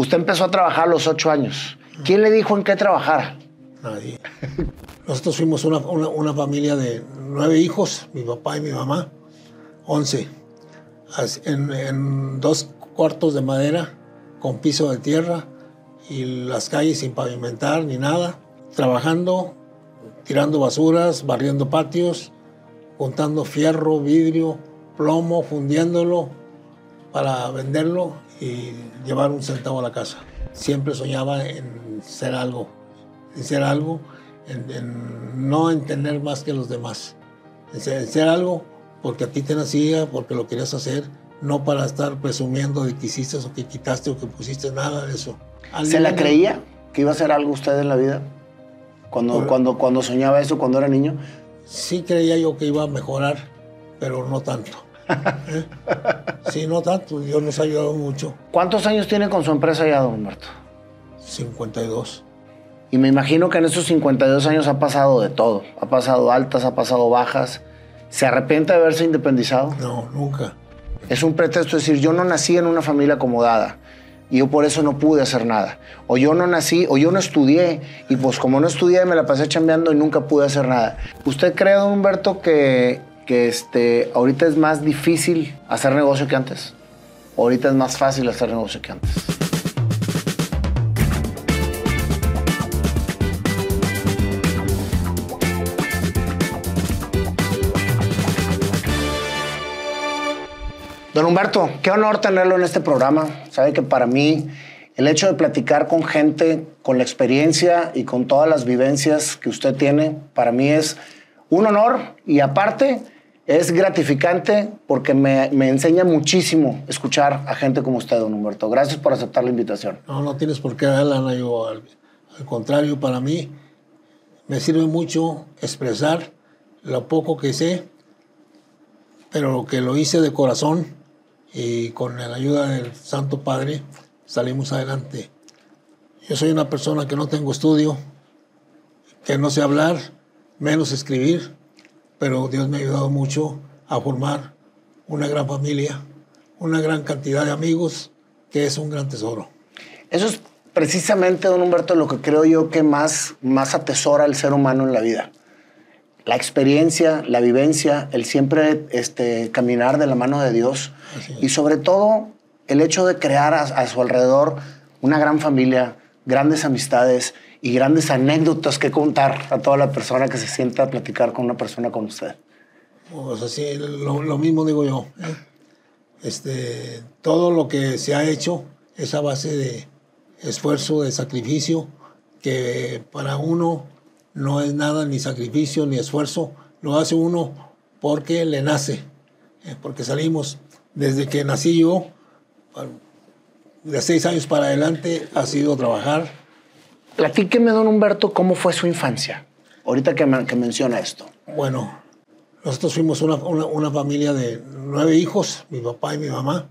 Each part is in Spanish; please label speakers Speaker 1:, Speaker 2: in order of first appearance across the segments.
Speaker 1: Usted empezó a trabajar a los ocho años. ¿Quién le dijo en qué trabajara?
Speaker 2: Nadie. Nosotros fuimos una, una- familia de nueve hijos, mi papá y mi mamá, once, en, en dos cuartos de madera con piso de tierra y las calles sin pavimentar ni nada, trabajando, tirando basuras, barriendo patios, juntando fierro, vidrio, plomo, fundiéndolo para venderlo y llevar un centavo a la casa. Siempre soñaba en ser algo, en ser algo, en, en no en tener más que los demás. En ser, en ser algo porque a ti te nacía, porque lo querías hacer, no para estar presumiendo de que hiciste o que quitaste o que pusiste nada de eso.
Speaker 1: ¿Se la creía que iba a hacer algo usted en la vida? Cuando,
Speaker 2: Por-
Speaker 1: cuando, cuando soñaba eso, cuando era niño.
Speaker 2: Sí creía yo que iba a mejorar, pero no tanto. ¿Eh? Sí, no tanto. Dios nos ha ayudado mucho.
Speaker 1: ¿Cuántos años tiene con su empresa ya, don Humberto?
Speaker 2: 52.
Speaker 1: Y me imagino que en esos 52 años ha pasado de todo. Ha pasado altas, ha pasado bajas. ¿Se arrepiente de haberse independizado?
Speaker 2: No, nunca.
Speaker 1: Es un pretexto decir, yo no nací en una familia acomodada y yo por eso no pude hacer nada. O yo no nací, o yo no estudié y pues como no estudié me la pasé chambeando y nunca pude hacer nada. ¿Usted cree, don Humberto, que, que este, ahorita es más difícil hacer negocio que antes? ¿O ahorita es más fácil hacer negocio que antes? Don Humberto, qué honor tenerlo en este programa. Sabe que para mí el hecho de platicar con gente con la experiencia y con todas las vivencias que usted tiene, para mí es un honor y aparte es gratificante porque me, me enseña muchísimo escuchar a gente como usted, don Humberto. Gracias por aceptar la invitación.
Speaker 2: No, no tienes por qué darla, Ana. Yo, al, al contrario, para mí me sirve mucho expresar lo poco que sé, pero que lo hice de corazón y con la ayuda del Santo Padre salimos adelante. Yo soy una persona que no tengo estudio, que no sé hablar, menos escribir, pero Dios me ha ayudado mucho a formar una gran familia, una gran cantidad de amigos, que es un gran tesoro.
Speaker 1: Eso es precisamente, don Humberto, lo que creo yo que más, más atesora el ser humano en la vida. La experiencia, la vivencia, el siempre este, caminar de la mano de Dios y sobre todo el hecho de crear a, a su alrededor una gran familia, grandes amistades y grandes anécdotas que contar a toda la persona que se sienta a platicar con una persona como usted.
Speaker 2: O sea, sí, lo, lo mismo digo yo. ¿eh? Este, todo lo que se ha hecho es a base de esfuerzo, de sacrificio, que para uno no es nada ni sacrificio ni esfuerzo, lo hace uno porque le nace, ¿eh? porque salimos desde que nací yo, de seis años para adelante ha sido trabajar,
Speaker 1: Platíqueme, don Humberto, cómo fue su infancia, ahorita que, men- que menciona esto.
Speaker 2: Bueno, nosotros fuimos una, una- una familia de nueve hijos, mi papá y mi mamá,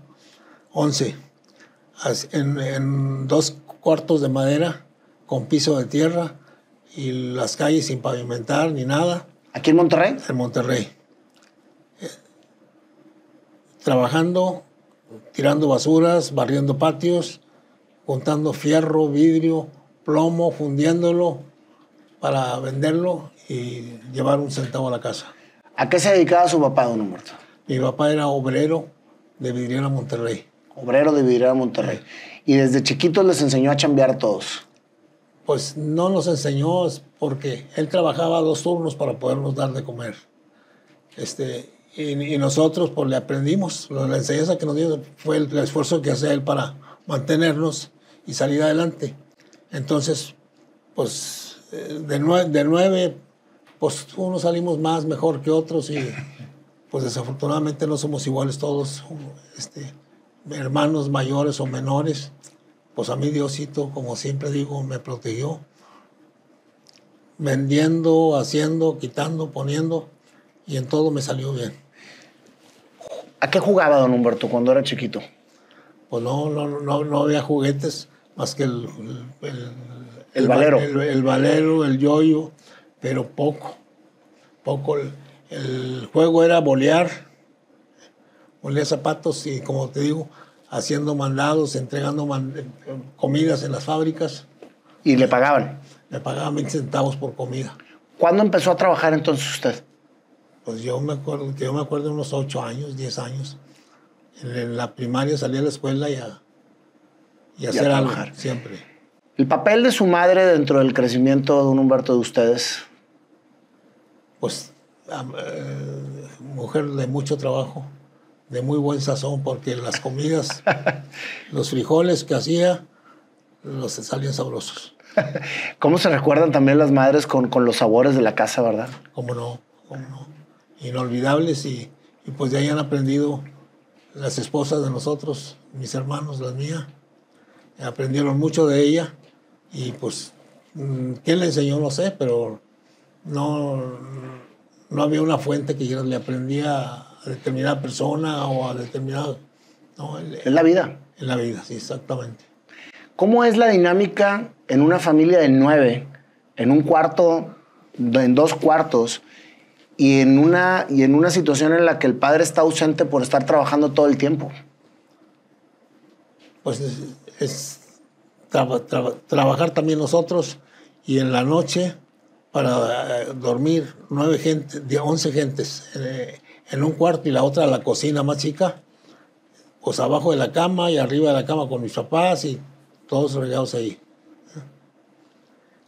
Speaker 2: once, en, en dos cuartos de madera con piso de tierra y las calles sin pavimentar ni nada,
Speaker 1: ¿Aquí en Monterrey?
Speaker 2: en Monterrey. Eh, Trabajando, tirando basuras, barriendo patios, juntando fierro, vidrio, plomo, fundiéndolo para venderlo y llevar un centavo a la casa.
Speaker 1: ¿A qué se dedicaba su papá, don Humberto?
Speaker 2: Mi papá era obrero de Vidriera Monterrey.
Speaker 1: Obrero de Vidriera Monterrey. Y desde chiquitos les enseñó a chambear a todos.
Speaker 2: Pues no nos enseñó es porque él trabajaba dos turnos para podernos dar de comer. Este, y, y nosotros pues le aprendimos. La enseñanza que nos dio fue el, esfuerzo que hacía él para mantenernos y salir adelante. Entonces, pues eh, de nueve, de nueve, pues unos salimos más mejor que otros y pues desafortunadamente no somos iguales todos, este, hermanos mayores o menores. Pues a mí Diosito, como siempre digo, me protegió. Vendiendo, haciendo, quitando, poniendo, y en todo me salió bien.
Speaker 1: ¿A qué jugaba don Humberto cuando era chiquito?
Speaker 2: Pues no, no, no, no había juguetes más que el, el,
Speaker 1: valero.
Speaker 2: El, valero, el yoyo, pero poco. Poco. El, el juego era bolear, bolear zapatos y como te digo, haciendo mandados, entregando comidas en las fábricas.
Speaker 1: ¿Y le pagaban?
Speaker 2: Le pagaban 20 centavos por comida.
Speaker 1: ¿Cuándo empezó a trabajar entonces usted?
Speaker 2: Pues yo me acuerdo, yo me acuerdo de unos 8 años, 10 años. En la primaria salí a la escuela y a, y a hacer algo, siempre.
Speaker 1: ¿El papel de su madre dentro del crecimiento de un Humberto de ustedes?
Speaker 2: Pues, eh, mujer de mucho trabajo de muy buen sazón porque las comidas, los frijoles que hacía, los salían sabrosos.
Speaker 1: ¿Cómo se recuerdan también las madres con, con los sabores de la casa, verdad?
Speaker 2: Cómo no, cómo no. Inolvidables y, y, pues de ahí han aprendido las esposas de nosotros, mis hermanos, las mías. Aprendieron mucho de ella y pues, mm, ¿quién le enseñó? No sé, pero no, no había una fuente que yo le aprendía a determinada persona o a determinado...
Speaker 1: ¿no? En la vida.
Speaker 2: En la vida, sí, exactamente.
Speaker 1: ¿Cómo es la dinámica en una familia de nueve, en un cuarto, en dos cuartos, y en una, y en una situación en la que el padre está ausente por estar trabajando todo el tiempo?
Speaker 2: Pues es, trabajar también nosotros y en la noche para eh, dormir nueve gente, once gentes. Eh, en un cuarto y la otra la cocina más chica, pues abajo de la cama y arriba de la cama con mis papás y todos regados ahí.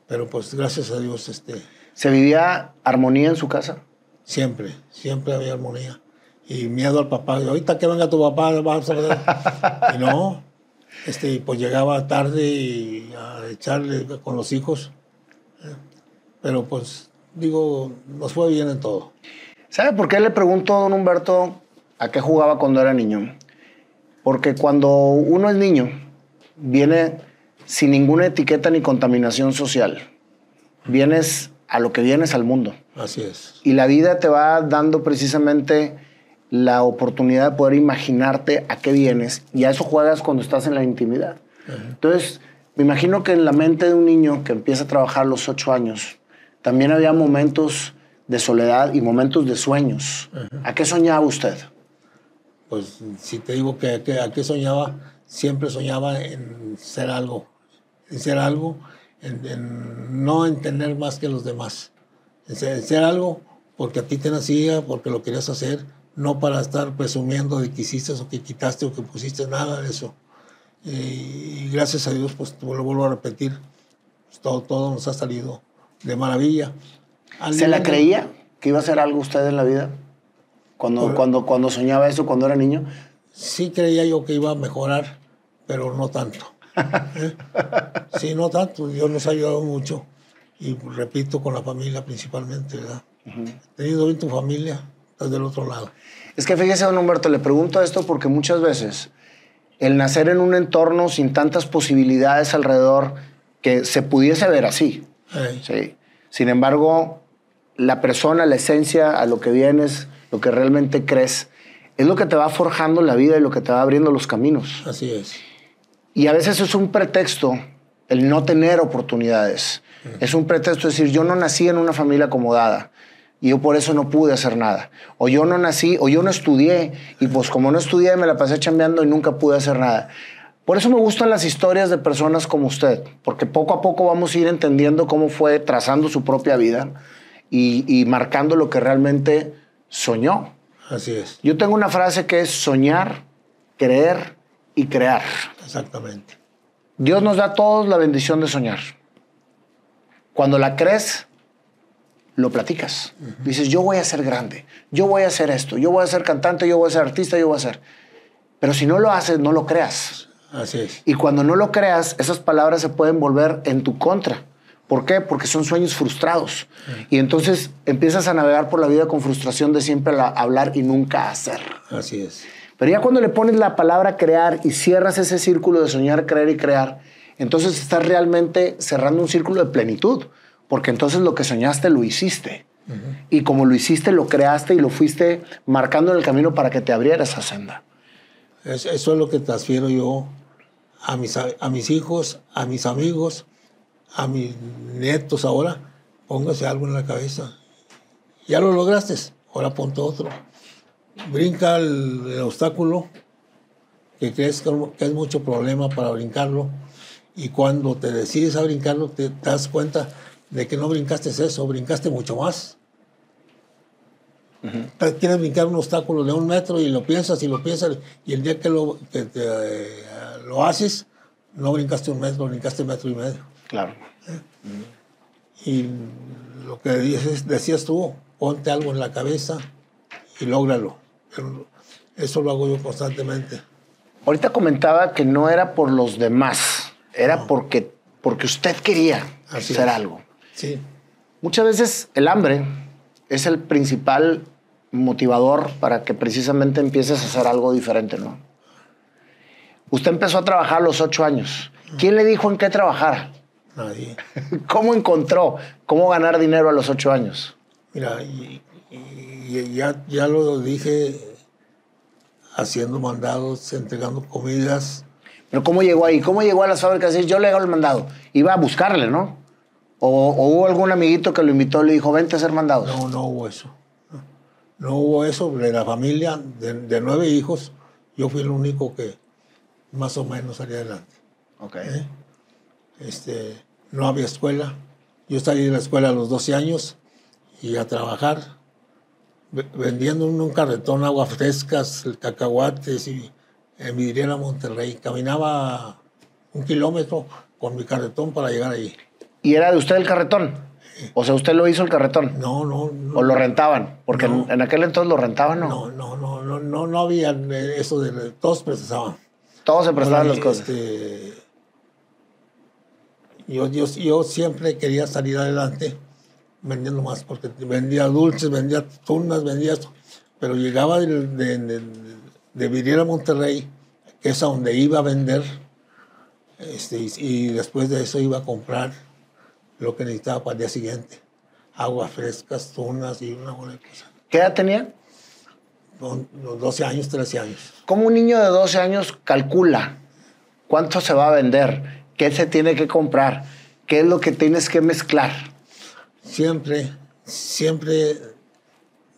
Speaker 2: Pero pues gracias a Dios, este...
Speaker 1: ¿Se vivía armonía en su casa?
Speaker 2: Siempre, siempre había armonía. Y miedo al papá, ahorita que venga tu papá, vamos a ver. y no, este, pues llegaba tarde y a echarle con los hijos. Pero pues, digo, nos fue bien en todo.
Speaker 1: ¿Sabe por qué le pregunto a don Humberto a qué jugaba cuando era niño? Porque cuando uno es niño, viene sin ninguna etiqueta ni contaminación social. Vienes a lo que vienes al mundo.
Speaker 2: Así es.
Speaker 1: Y la vida te va dando precisamente la oportunidad de poder imaginarte a qué vienes y a eso juegas cuando estás en la intimidad. Entonces, me imagino que en la mente de un niño que empieza a trabajar a los ocho años, también había momentos de soledad y momentos de sueños. ¿A qué soñaba usted?
Speaker 2: Pues si te digo que, a qué soñaba, siempre soñaba en ser algo, en ser algo, en, no en tener más que los demás, en ser, algo porque a ti te nacía, porque lo querías hacer, no para estar presumiendo de que hiciste o que quitaste o que pusiste nada de eso. Y, gracias a Dios, pues lo vuelvo a repetir, pues, todo, todo nos ha salido de maravilla.
Speaker 1: ¿Se la creía que iba a hacer algo usted en la vida? Cuando, cuando, cuando soñaba eso, cuando era niño.
Speaker 2: Sí creía yo que iba a mejorar, pero no tanto. ¿eh? Sí, no tanto. Dios nos ha ayudado mucho. Y repito, con la familia principalmente, ¿verdad? Teniendo bien tu familia, estás del otro lado.
Speaker 1: Es que fíjese, don Humberto, le pregunto esto porque muchas veces el nacer en un entorno sin tantas posibilidades alrededor que se pudiese ver así. Sí. Sin embargo, la persona, la esencia, a lo que vienes, lo que realmente crees, es lo que te va forjando la vida y lo que te va abriendo los caminos.
Speaker 2: Así es.
Speaker 1: Y a veces es un pretexto el no tener oportunidades. Es un pretexto decir, yo no nací en una familia acomodada y yo por eso no pude hacer nada. O yo no nací, o yo no estudié y pues como no estudié me la pasé chambeando y nunca pude hacer nada. Por eso me gustan las historias de personas como usted, porque poco a poco vamos a ir entendiendo cómo fue trazando su propia vida y, marcando lo que realmente soñó.
Speaker 2: Así es.
Speaker 1: Yo tengo una frase que es soñar, creer y crear.
Speaker 2: Exactamente.
Speaker 1: Dios nos da a todos la bendición de soñar. Cuando la crees, lo platicas. Dices, yo voy a ser grande, yo voy a hacer esto, yo voy a ser cantante, yo voy a ser artista, yo voy a ser... Pero si no lo haces, no lo creas.
Speaker 2: Así es.
Speaker 1: Y cuando no lo creas, esas palabras se pueden volver en tu contra. ¿Por qué? Porque son sueños frustrados. Y entonces empiezas a navegar por la vida con frustración de siempre hablar y nunca hacer.
Speaker 2: Así es.
Speaker 1: Pero ya cuando le pones la palabra crear y cierras ese círculo de soñar, creer y crear, entonces estás realmente cerrando un círculo de plenitud. Porque entonces lo que soñaste lo hiciste. Y como lo hiciste, lo creaste y lo fuiste marcando en el camino para que te abriera esa senda.
Speaker 2: Eso es lo que transfiero yo a mis, a mis hijos, a mis amigos, a mis nietos ahora, póngase algo en la cabeza. Ya lo lograste, ahora ponte otro. Brinca el, obstáculo que crees que es mucho problema para brincarlo y cuando te decides a brincarlo te das cuenta de que no brincaste eso, brincaste mucho más. Quieres brincar un obstáculo de un metro y lo piensas y lo piensas y el día que lo, eh, lo haces, no brincaste un metro, brincaste un metro y medio.
Speaker 1: Claro.
Speaker 2: Y lo que dices, decías tú, ponte algo en la cabeza y lógralo. Eso lo hago yo constantemente.
Speaker 1: Ahorita comentaba que no era por los demás, era porque, porque usted quería hacer algo.
Speaker 2: Sí.
Speaker 1: Muchas veces el hambre es el principal motivador para que precisamente empieces a hacer algo diferente, ¿no? Usted empezó a trabajar a los ocho años. ¿Quién le dijo en qué trabajar?
Speaker 2: Nadie.
Speaker 1: ¿Cómo encontró cómo ganar dinero a los ocho años?
Speaker 2: Mira, y, ya, ya lo dije haciendo mandados, entregando comidas.
Speaker 1: Pero ¿cómo llegó ahí? ¿Cómo llegó a las fábricas? Yo le hago el mandado. Iba a buscarle, ¿no? O, o, hubo algún amiguito que lo invitó y le dijo, vente a hacer mandados?
Speaker 2: No, no hubo eso. No hubo eso. De la familia, de, nueve hijos, yo fui el único que más o menos salía adelante.
Speaker 1: Ok.
Speaker 2: ¿Eh? Este, no había escuela. Yo salí de la escuela a los 12 años y a trabajar vendiendo en un carretón agua frescas, cacahuates y en Vidriera Monterrey. Caminaba un kilómetro con mi carretón para llegar ahí.
Speaker 1: ¿Y era de usted el carretón? O sea, ¿usted lo hizo el carretón?
Speaker 2: No, no.
Speaker 1: ¿O lo rentaban? Porque en, aquel entonces lo rentaban, ¿no?
Speaker 2: No, no, no, no, no, no había eso de... Todos prestaban.
Speaker 1: Todos se prestaban las cosas.
Speaker 2: Este, yo, yo, yo siempre quería salir adelante vendiendo más, porque vendía dulces, vendía tunas, vendía esto. Pero llegaba de, de, de, vivir a Monterrey, que es a donde iba a vender, este, y, después de eso iba a comprar lo que necesitaba para el día siguiente. Agua frescas, tunas y una buena cosa.
Speaker 1: ¿Qué edad tenía?
Speaker 2: Los 12 años, 13 años.
Speaker 1: ¿Cómo un niño de 12 años calcula cuánto se va a vender? ¿Qué se tiene que comprar? ¿Qué es lo que tienes que mezclar?
Speaker 2: siempre, siempre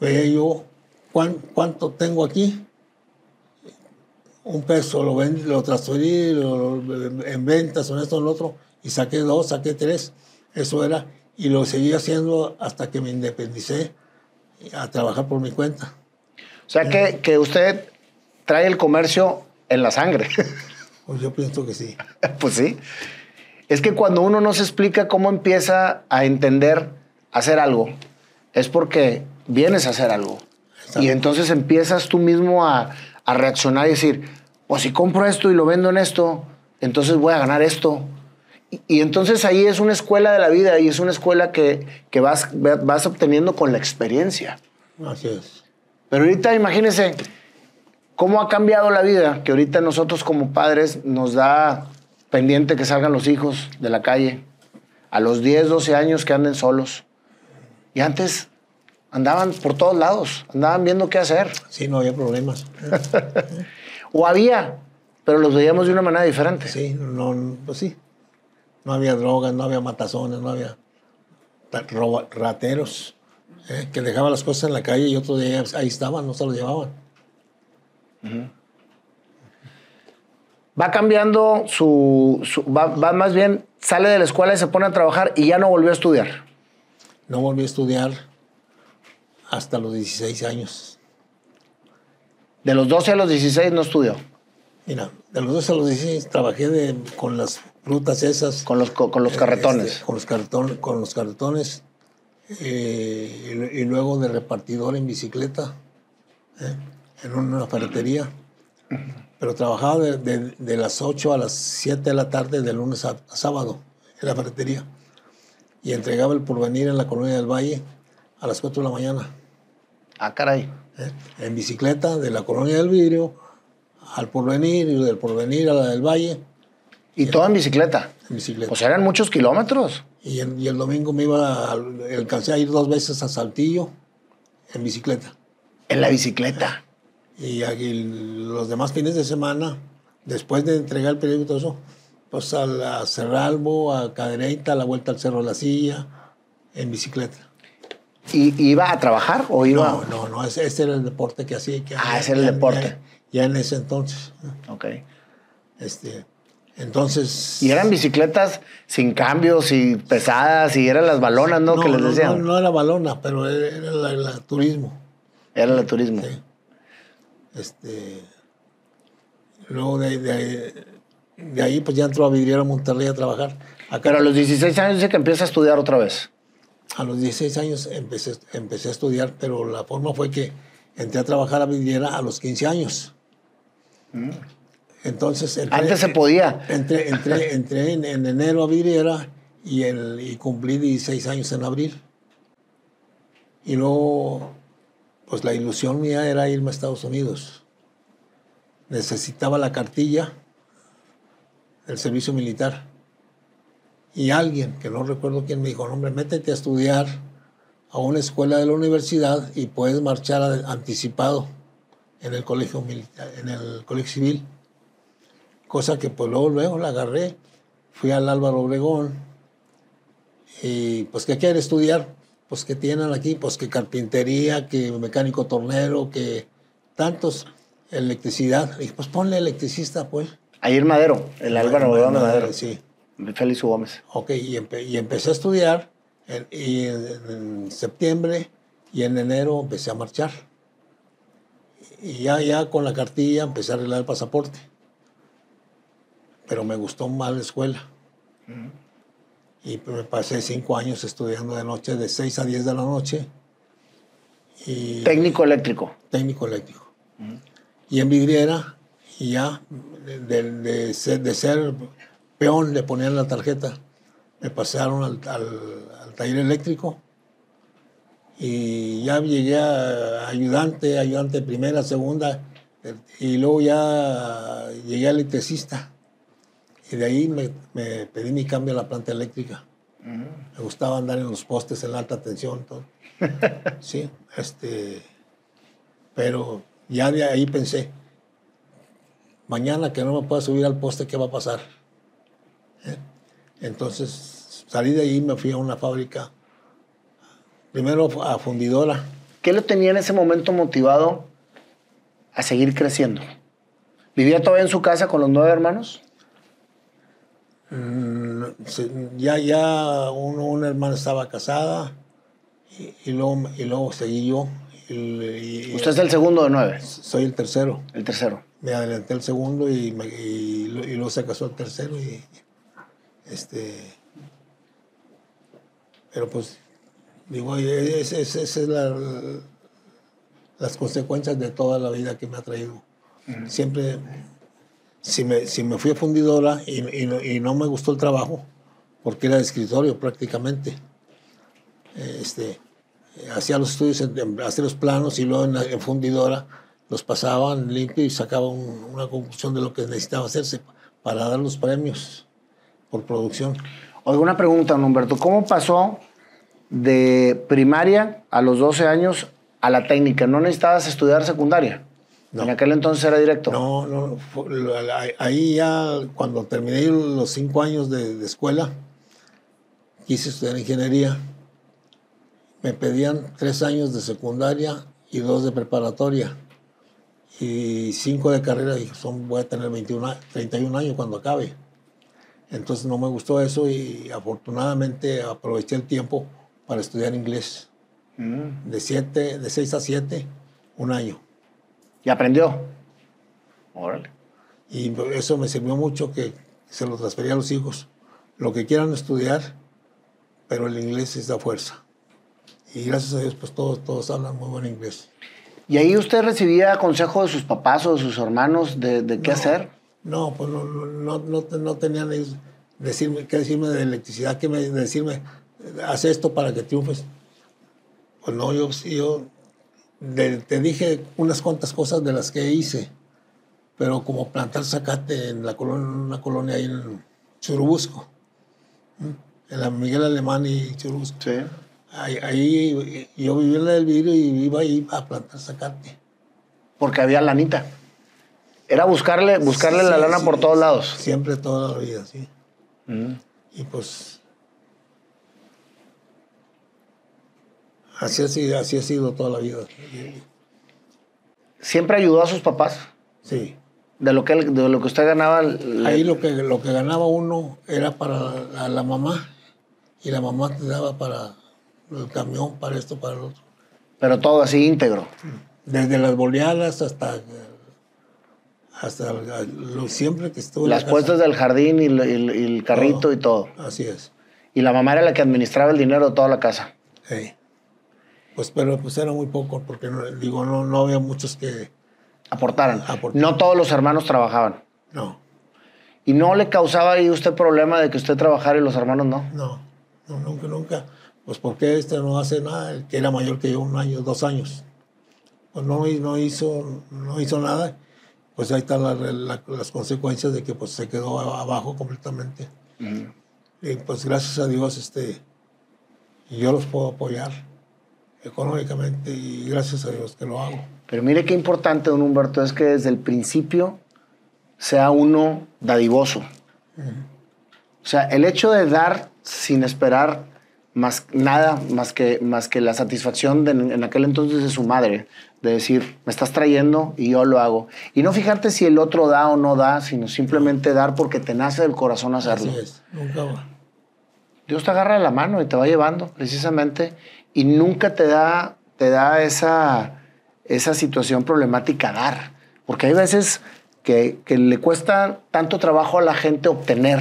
Speaker 2: veía yo cuánto tengo aquí. Un peso lo, vendí, lo transferí en ventas, en esto, en lo otro, y saqué dos, saqué tres. Eso era, y lo seguí haciendo hasta que me independicé a trabajar por mi cuenta.
Speaker 1: O sea que, que usted trae el comercio en la sangre.
Speaker 2: Pues yo pienso que sí.
Speaker 1: pues sí. Es que cuando uno no se explica cómo empieza a entender hacer algo, es porque vienes a hacer algo. Y entonces empiezas tú mismo a, reaccionar y decir, pues si compro esto y lo vendo en esto, entonces voy a ganar esto. Y, entonces ahí es una escuela de la vida y es una escuela que, que vas, vas obteniendo con la experiencia.
Speaker 2: Así es.
Speaker 1: Pero ahorita imagínense cómo ha cambiado la vida, que ahorita nosotros como padres nos da pendiente que salgan los hijos de la calle, a los 10, 12 años que anden solos. Y antes andaban por todos lados, andaban viendo qué hacer.
Speaker 2: Sí, no había problemas.
Speaker 1: o había, pero los veíamos de una manera diferente.
Speaker 2: Sí, no, pues sí. No había drogas, no había matazones, no había rateros ¿eh? que dejaban las cosas en la calle y otro día ahí estaban, no se los llevaban
Speaker 1: va cambiando su, va, más bien, sale de la escuela y se pone a trabajar y ya no volvió a estudiar.
Speaker 2: No volví a estudiar hasta los 16 años.
Speaker 1: De los 12 a los 16 no estudió.
Speaker 2: Mira, de los 12 a los 16 trabajé con las frutas esas.
Speaker 1: Con los, con, los carretones.
Speaker 2: Este, con, los cartones con los cartones. Eh, y, luego de repartidor en bicicleta, ¿eh? en una ferretería pero trabajaba de, las 8 a las 7 de la tarde de lunes a, sábado en la ferretería y entregaba el porvenir en la colonia del Valle a las 4 de la mañana.
Speaker 1: Ah, caray.
Speaker 2: ¿Eh? En bicicleta de la colonia del vidrio al porvenir y del porvenir a la del Valle.
Speaker 1: ¿Y, todo en bicicleta?
Speaker 2: En bicicleta.
Speaker 1: Pues eran muchos kilómetros.
Speaker 2: Y, y el domingo me iba, a, alcancé a ir dos veces a Saltillo en bicicleta.
Speaker 1: ¿En la bicicleta?
Speaker 2: Y, los demás fines de semana, después de entregar el periódico y todo eso, pues a, Cerralbo, a Cadereyta, a la vuelta al Cerro de la Silla, en bicicleta.
Speaker 1: ¿Y iba a trabajar o iba...?
Speaker 2: No, no, no, ese, era el deporte que hacía. Que
Speaker 1: ah, ese era el deporte.
Speaker 2: ya en ese entonces.
Speaker 1: Ok.
Speaker 2: Este, entonces...
Speaker 1: Y eran bicicletas sin cambios y pesadas y eran las balonas, ¿no? que les
Speaker 2: no,
Speaker 1: decían.
Speaker 2: No, no era balona, pero era la, la turismo.
Speaker 1: Era la turismo.
Speaker 2: Sí. Este, luego de, de, de ahí pues ya entró a Vidriera Monterrey a trabajar. Acá,
Speaker 1: Pero a los 16 años dice que empieza a estudiar otra vez.
Speaker 2: a los 16 años empecé, empecé a estudiar, pero la forma fue que entré a trabajar a Vidriera a los 15 años. Entonces... entré-
Speaker 1: Antes se podía.
Speaker 2: Entré, entré, entré en, en enero a Vidriera y, el, y cumplí 16 años en abril. Y luego, pues la ilusión mía era irme a Estados Unidos. Necesitaba la cartilla del servicio militar. Y alguien, que no recuerdo quién, me dijo, hombre, métete a estudiar a una escuela de la universidad y puedes marchar anticipado en el colegio militar, en el colegio civil cosa que pues luego, luego la agarré. Fui al Álvaro Obregón y pues ¿qué quiere estudiar? Pues que tienen aquí, pues que carpintería, que mecánico tornero, que tantos, electricidad. Y pues ponle electricista, pues.
Speaker 1: Ahí en Madero, el Álvaro Obregón de Madero.
Speaker 2: Sí.
Speaker 1: Félix. Gómez.
Speaker 2: Ok, y, empe- y empecé a estudiar en, y en, en septiembre y en enero empecé a marchar. Y ya, ya con la cartilla empecé a arreglar el pasaporte. Pero me gustó más la escuela. Y me pasé cinco años estudiando de noche, de 6 a 10 de la noche. Y
Speaker 1: Técnico eléctrico.
Speaker 2: técnico eléctrico. Y en vidriera, y ya de, de- de ser, de ser peón, le ponían la tarjeta, me pasaron al, al- al taller eléctrico y ya llegué a ayudante, ayudante primera, segunda, y luego ya llegué a electricista. Y de ahí me, me pedí mi cambio a la planta eléctrica. Me gustaba andar en los postes en la alta tensión. Todo. sí, este, pero ya de ahí pensé, mañana que no me pueda subir al poste, ¿qué va a pasar? ¿Eh? Entonces salí de ahí y me fui a una fábrica, primero a fundidora.
Speaker 1: ¿Qué lo tenía en ese momento motivado a seguir creciendo? ¿Vivía todavía en su casa con los nueve hermanos?
Speaker 2: Mm, se- Ya, ya uno, una hermana estaba casada y, y luego, y luego seguí yo. Y, y-
Speaker 1: Usted es el segundo de nueve,
Speaker 2: soy el tercero.
Speaker 1: el tercero.
Speaker 2: me adelanté el segundo y, me- y, luego se casó el tercero y este pero pues digo esa es, es, es la, las consecuencias de toda la vida que me ha traído siempre si me, si me fui a fundidora y, y no, y no me gustó el trabajo porque era de escritorio prácticamente este hacía los estudios, hacía los planos y luego en, la- en fundidora los pasaban limpio y sacaba un- una conclusión de lo que necesitaba hacerse para dar los premios por producción.
Speaker 1: Oiga, una pregunta, Humberto. ¿Cómo pasó de primaria a los 12 años a la técnica? ¿No necesitabas estudiar secundaria?
Speaker 2: No.
Speaker 1: En aquel entonces era directo.
Speaker 2: No, no, ahí ya cuando terminé los cinco años de, de escuela, quise estudiar ingeniería. Me pedían tres años de secundaria y dos de preparatoria. Y cinco de carrera, dije, son, voy a tener 21, a- 31 años cuando acabe. Entonces no me gustó eso y afortunadamente aproveché el tiempo para estudiar inglés.
Speaker 1: Mm.
Speaker 2: De, siete, de 6 a 7, un año.
Speaker 1: ¿Y aprendió? Órale.
Speaker 2: Y eso me sirvió mucho que se lo transferí a los hijos. Lo que quieran estudiar, pero el inglés es la fuerza. Y gracias a Dios, pues todos, todos hablan muy buen inglés.
Speaker 1: ¿Y ahí usted recibía consejo de sus papás o de sus hermanos de, de qué
Speaker 2: No.
Speaker 1: hacer?
Speaker 2: No, pues no, no, no, no tenían ellos decirme, qué decirme de electricidad, qué me, decirme, haz esto para que triunfes. Pues no, yo, yo de- te dije unas cuantas cosas de las que hice, pero como plantar zacate en la colonia, en una colonia ahí en Churubusco, en la Miguel Alemán y Churubusco.
Speaker 1: Sí.
Speaker 2: Ahí, ahí yo vivía en del vidrio y iba ahí a plantar zacate.
Speaker 1: Porque había lanita. Era buscarle, buscarle la lana
Speaker 2: sí,
Speaker 1: por todos lados.
Speaker 2: Siempre, toda la vida, sí.
Speaker 1: Mm.
Speaker 2: Y pues así ha sido, así ha sido toda la vida.
Speaker 1: ¿Siempre ayudó a sus papás?
Speaker 2: Sí.
Speaker 1: De lo que, de lo que usted ganaba. le-
Speaker 2: Ahí lo que, lo que ganaba uno era para la, la mamá y la mamá te daba para el camión, para esto, para lo otro.
Speaker 1: Pero todo así íntegro.
Speaker 2: Desde las boleadas hasta, hasta lo, siempre que la
Speaker 1: Las
Speaker 2: casa.
Speaker 1: puestas del jardín y, el- y el- y el carrito
Speaker 2: Todo.
Speaker 1: y todo.
Speaker 2: Así es.
Speaker 1: Y la mamá era la que administraba el dinero de toda la casa.
Speaker 2: Sí. Pues, pero pues era muy poco, porque no- digo, no, no había muchos que.
Speaker 1: Aportaran.
Speaker 2: Aportaran.
Speaker 1: No todos los hermanos trabajaban.
Speaker 2: No,
Speaker 1: ¿Y no le causaba ahí usted problema de que usted trabajara y los hermanos no?
Speaker 2: no, no, nunca, nunca. Pues porque este no hace nada, el que era mayor que yo, un año, dos años. Pues no, no hizo, no hizo nada. Pues ahí están la- la- las consecuencias de que pues se quedó abajo completamente. Y pues gracias a Dios, este, yo los puedo apoyar económicamente y gracias a Dios que lo hago.
Speaker 1: Pero mire qué importante, don Humberto, es que desde el principio sea uno dadivoso. O sea, el hecho de dar sin esperar más nada más que, más que la satisfacción de, en aquel entonces de su madre, de decir, me estás trayendo y yo lo hago. Y no fijarte si el otro da o no da, sino simplemente dar porque te nace del corazón hacerlo.
Speaker 2: Así es, nunca va.
Speaker 1: Dios te agarra de la mano y te va llevando precisamente y nunca te da, te da esa, esa situación problemática dar. Porque hay veces que, que le cuesta tanto trabajo a la gente obtener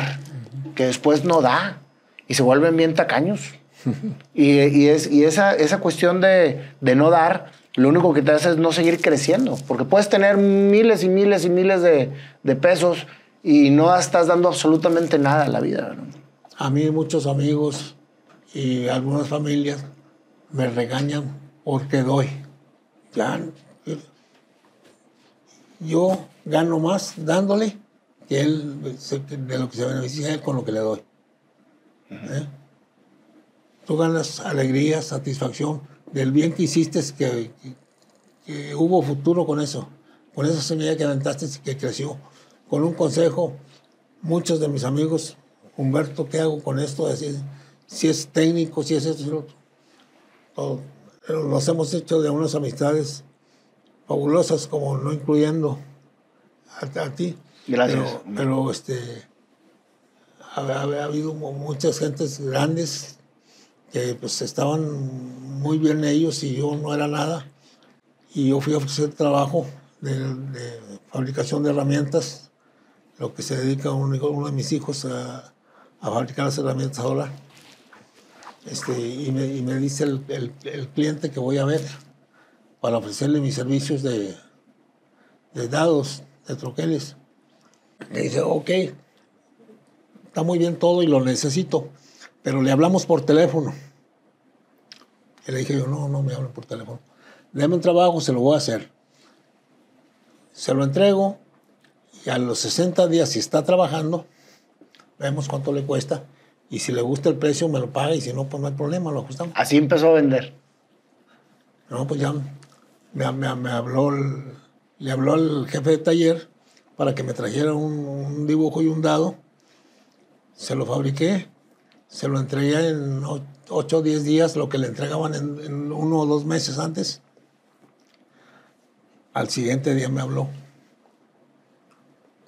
Speaker 1: que después no da y se vuelven bien tacaños. y, y es, y esa, esa cuestión de, de no dar, lo único que te hace es no seguir creciendo. Porque puedes tener miles y miles y miles de, de pesos y no estás dando absolutamente nada a la vida. ¿no?
Speaker 2: A mí muchos amigos y algunas familias me regañan porque doy. Ya, yo gano más dándole que él de lo que se beneficia él con lo que le doy. ¿Eh? Tú ganas alegría, satisfacción del bien que hiciste, que, que- que hubo futuro con eso, con esa semilla que aventaste y que creció. Con un consejo, muchos de mis amigos, Humberto, ¿qué hago con esto? Decir, si es técnico, si es esto, si lo otro. Todo. Pero los hemos hecho de unas amistades fabulosas, como no incluyendo a, a ti.
Speaker 1: Gracias.
Speaker 2: Pero, pero, este, ha, ha- ha habido mu- muchas gentes grandes que pues estaban muy bien ellos y yo no era nada. Y yo fui a ofrecer trabajo de, de fabricación de herramientas, lo que se dedica un hijo- uno de mis hijos a, a fabricar las herramientas ahora. Este, y, me, y me dice el, el- el cliente que voy a ver para ofrecerle mis servicios de, de dados, de troqueles. Me dice, ok, está muy bien todo y lo necesito, pero le hablamos por teléfono. Y le dije yo, no, no me hablen por teléfono. Deme un trabajo, se lo voy a hacer. Se lo entrego y a los 60 días, si está trabajando, vemos cuánto le cuesta. Y si le gusta el precio, me lo paga y si no, pues no hay problema, lo ajustamos.
Speaker 1: Así empezó a vender.
Speaker 2: No, pues ya me, me- me habló, el- le habló al jefe de taller para que me trajera un, un dibujo y un dado. Se lo fabriqué, se lo entregué en 8 o 10 días, lo que le entregaban en, en uno o dos meses antes. Al siguiente día me habló.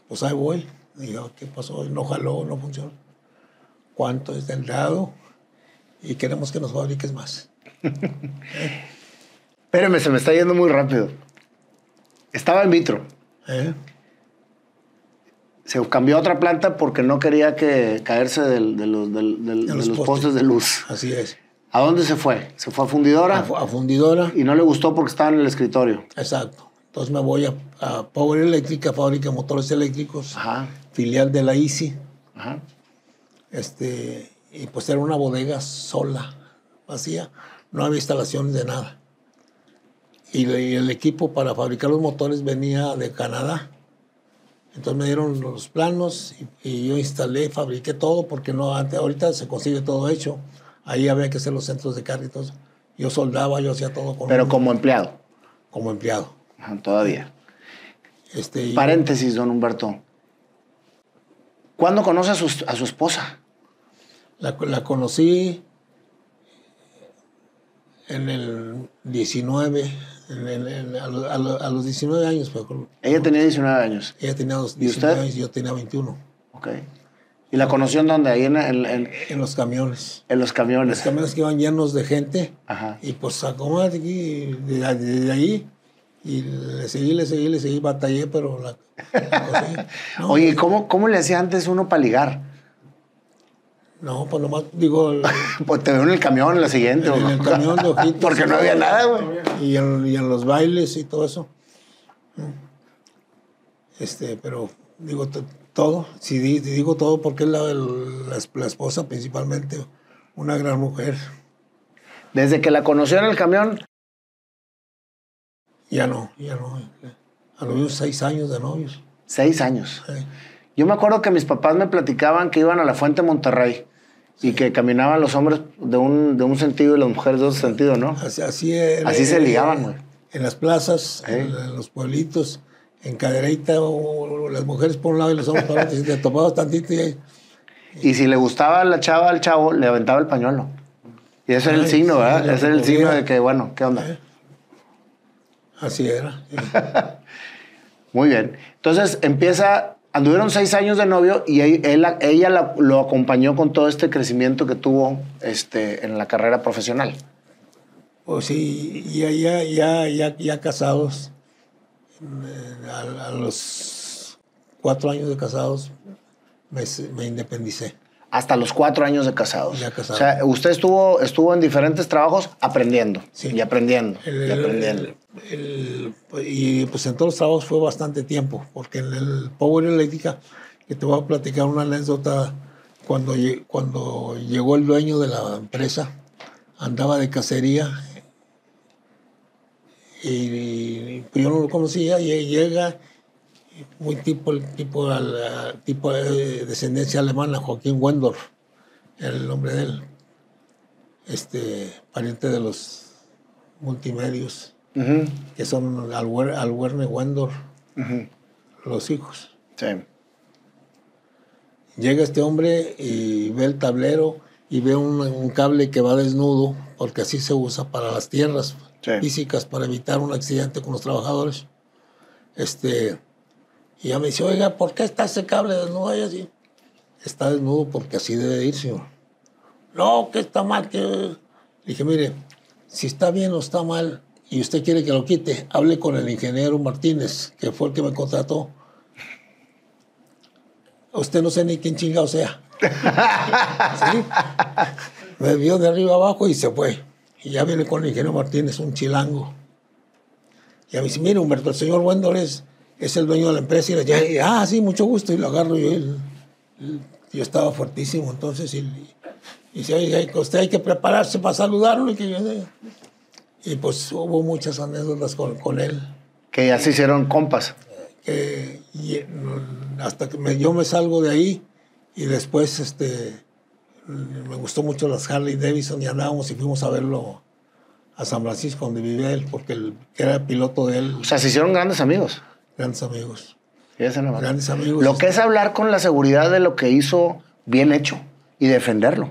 Speaker 2: Pues ahí voy. Digo, ¿qué pasó? No jaló, no funcionó. ¿Cuánto es del dado? Y queremos que nos fabriques más.
Speaker 1: Espéreme, se me está yendo muy rápido. Estaba en vitro.
Speaker 2: ¿Eh?
Speaker 1: Se cambió a otra planta porque no quería que caerse del- de los, del- del-
Speaker 2: De
Speaker 1: de
Speaker 2: los
Speaker 1: los
Speaker 2: postes.
Speaker 1: postes de luz.
Speaker 2: Así es.
Speaker 1: ¿A dónde se fue? Se fue a fundidora
Speaker 2: A, fu- a fundidora.
Speaker 1: y no le gustó porque estaba en el escritorio.
Speaker 2: Exacto. Entonces me voy a, a Power Eléctrica, fábrica de motores eléctricos,
Speaker 1: Ajá,
Speaker 2: filial de la ICI.
Speaker 1: ajá.
Speaker 2: Este, y pues era una bodega sola, vacía. No había instalaciones de nada. Y, el equipo para fabricar los motores venía de Canadá. Entonces me dieron los planos y, y yo instalé, fabriqué todo, porque no antes, ahorita se consigue todo hecho. Ahí había que hacer los centros de carga y todo eso. Yo soldaba, yo hacía todo con
Speaker 1: Pero
Speaker 2: un-
Speaker 1: como empleado.
Speaker 2: como empleado.
Speaker 1: Todavía.
Speaker 2: Este,
Speaker 1: Paréntesis, don Humberto. ¿Cuándo conoce a su, a su esposa?
Speaker 2: La, la conocí en el 19 En- en- en- a, lo- a lo- a los 19 años
Speaker 1: Ella tenía 19 años.
Speaker 2: Ella tenía los
Speaker 1: ¿Y
Speaker 2: 19
Speaker 1: usted?
Speaker 2: años y yo tenía 21.
Speaker 1: Ok. ¿Y la conoció en dónde? Ahí en, en- en-
Speaker 2: En los camiones.
Speaker 1: en los
Speaker 2: Los
Speaker 1: camiones.
Speaker 2: camiones que iban llenos de gente.
Speaker 1: Ajá.
Speaker 2: Y pues aquí, de, de- de ahí. Y le seguí, le seguí, le seguí, batallé, pero la, la. No,
Speaker 1: Oye, ¿y ¿cómo, ¿cómo le hacía antes uno para ligar?
Speaker 2: No, pues nomás digo, el-
Speaker 1: Pues te veo en el camión, la siguiente.
Speaker 2: en el camión de ojitos.
Speaker 1: Porque no había nada, güey.
Speaker 2: Y en, y en los bailes y todo eso. Este, pero digo to- todo, si di- digo todo porque es la, la esposa principalmente, una gran mujer.
Speaker 1: Desde que la conoció en el camión,
Speaker 2: Ya no, ya no. A los seis años de novios.
Speaker 1: seis años.
Speaker 2: eh.
Speaker 1: Yo me acuerdo que mis papás me platicaban que iban a la Fuente Monterrey y que caminaban los hombres de un, de un sentido y las mujeres de otro sentido, ¿no?
Speaker 2: Así, así, era,
Speaker 1: Así se
Speaker 2: eh,
Speaker 1: ligaban, güey.
Speaker 2: En las plazas, en,
Speaker 1: Eh.
Speaker 2: en los pueblitos, en cadereita, o- o las mujeres por un lado y los hombres por otro. Si te topabas tantito y
Speaker 1: Y si le gustaba la chava al chavo, le aventaba el pañuelo. Y ese era el
Speaker 2: Ay,
Speaker 1: signo,
Speaker 2: sí,
Speaker 1: ¿verdad? Ese era el signo de que, bueno, ¿qué onda?
Speaker 2: Eh. Así era. sí.
Speaker 1: Muy bien. Entonces empieza, anduvieron seis años de novio y él- ella la- lo acompañó con todo este crecimiento que tuvo este, en la carrera profesional.
Speaker 2: Pues sí, ya, ya, ya, ya, ya casados, a, a los cuatro años de casados, me, me independicé.
Speaker 1: Hasta los cuatro años de casados.
Speaker 2: Ya casado.
Speaker 1: O sea, usted estuvo, estuvo en diferentes trabajos aprendiendo
Speaker 2: Sí.
Speaker 1: y aprendiendo
Speaker 2: El-
Speaker 1: y aprendiendo.
Speaker 2: el- el- y pues en todos los trabajos fue bastante tiempo, porque en el Power Eléctrica, que te voy a platicar una anécdota, cuando, cuando llegó el dueño de la empresa, andaba de cacería y, y, pues yo no lo conocía y llega muy tipo el tipo al- tipo de descendencia alemana Joaquín Wendorf el nombre de él este pariente de los multimedios que son Alwer, Alwerne Wendorf
Speaker 1: ujú.
Speaker 2: los hijos
Speaker 1: Sí.
Speaker 2: Llega este hombre y ve el tablero y ve un, un cable que va desnudo, porque así se usa para las tierras
Speaker 1: Sí.
Speaker 2: físicas, para evitar un accidente con los trabajadores. Este, y ya me dice, oiga, ¿por qué está ese cable desnudo ahí así? Está desnudo porque así debe ir, señor. No, que está mal. Que... Le dije, mire, si está bien o está mal y usted quiere que lo quite, hable con el ingeniero Martínez, que fue el que me contrató. Usted no sé ni quién chingado sea. ¿Sí? Me vio de arriba abajo y se fue. Y ya viene con el ingeniero Martínez, un chilango. Y a mí dice, mire Humberto, el señor Wendor es, es el dueño de la empresa. Y le dije, "Ay, ah, sí, mucho gusto. Y lo agarro yo. y- y- yo estaba fuertísimo entonces. Y, y oiga, que usted hay que prepararse para saludarlo. Y, que yo- y pues hubo muchas anécdotas con, con él.
Speaker 1: Que ya se hicieron compas.
Speaker 2: que y, hasta que me- yo me salgo de ahí y después este me gustó mucho las Harley Davidson y andábamos y fuimos a verlo a San Francisco donde vivía él porque el que era el piloto de él
Speaker 1: O sea, se hicieron grandes amigos.
Speaker 2: Grandes amigos grandes amigos
Speaker 1: Lo que es hablar con la seguridad de lo que hizo bien hecho y defenderlo.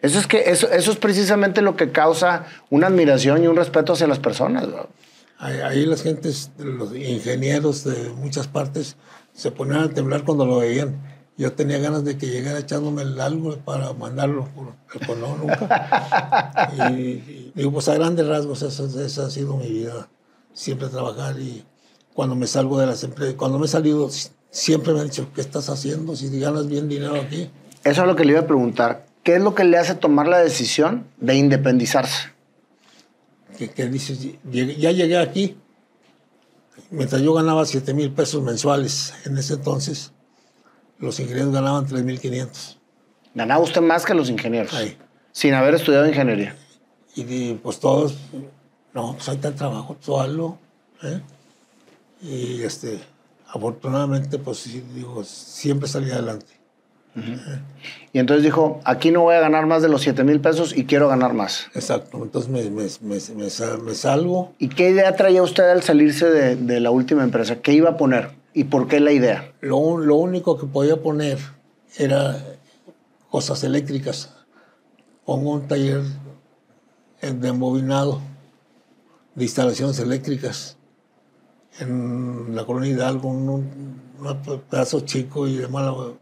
Speaker 1: Eso es que eso, eso es precisamente lo que causa una admiración y un respeto hacia las personas. ¿no?
Speaker 2: ahí, ahí las gentes los ingenieros de muchas partes se ponían a temblar cuando lo veían yo tenía ganas de que llegara echándome el algo para mandarlo, pero no, nunca. Y, y digo, pues a grandes rasgos, esa, esa ha sido mi vida. Siempre trabajar y cuando me salgo de las empresas, cuando me he salido, siempre me han dicho, ¿qué estás haciendo? Si ganas bien dinero aquí.
Speaker 1: Eso es lo que le iba a preguntar. ¿Qué es lo que le hace tomar la decisión de independizarse?
Speaker 2: que, que dices, "Llegué- ya llegué aquí, mientras yo ganaba 7 mil pesos mensuales en ese entonces, los ingenieros ganaban 3 mil 500.
Speaker 1: Ganaba usted más que los ingenieros,
Speaker 2: Ahí.
Speaker 1: sin haber estudiado ingeniería.
Speaker 2: Y pues todos, no, pues ahí está el trabajo, tú hazlo. ¿eh? Y este, afortunadamente, pues sí, digo, siempre salí adelante.
Speaker 1: Y entonces dijo, aquí no voy a ganar más de los 7 mil pesos y quiero ganar más.
Speaker 2: Exacto, entonces me, me, me, me sal- me salgo.
Speaker 1: ¿Y qué idea traía usted al salirse de, de la última empresa? ¿Qué iba a poner? ¿Y por qué la idea?
Speaker 2: Lo, lo único que podía poner era cosas eléctricas. Pongo un taller de embobinado de instalaciones eléctricas en la colonia Hidalgo, un, un pedazo chico y de malo,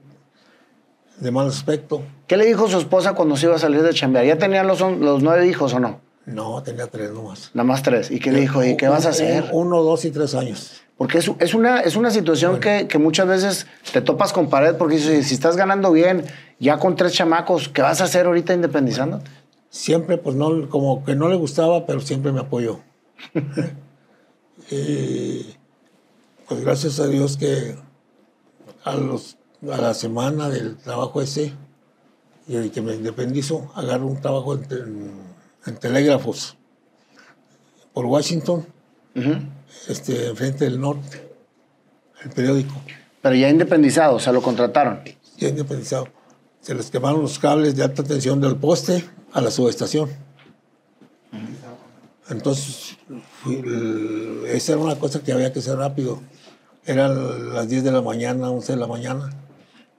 Speaker 2: de mal aspecto.
Speaker 1: ¿Qué le dijo su esposa cuando se iba a salir de chambear? ¿Ya tenían los, los nueve hijos o no?
Speaker 2: No, tenía tres nomás.
Speaker 1: Nada más tres. ¿Y qué le dijo? ¿Y qué vas a hacer?
Speaker 2: Uno, dos y tres años.
Speaker 1: Porque es, es una, es una situación que, que, muchas veces te topas con pared porque dices, si estás ganando bien, ya con tres chamacos, ¿qué vas a hacer ahorita independizándote?
Speaker 2: Siempre, pues no, como que no le gustaba, pero siempre me apoyó. y pues gracias a Dios que a, los, a la semana del trabajo ese, y que me independizo, agarro un trabajo en, en, telégrafos por Washington, este, enfrente del norte, el periódico.
Speaker 1: Pero ya independizado, o sea, lo contrataron.
Speaker 2: Ya independizado. Se les quemaron los cables de alta tensión del poste a la subestación. Entonces, esa era una cosa que había que hacer rápido. Eran las 10 de la mañana, 11 de la mañana.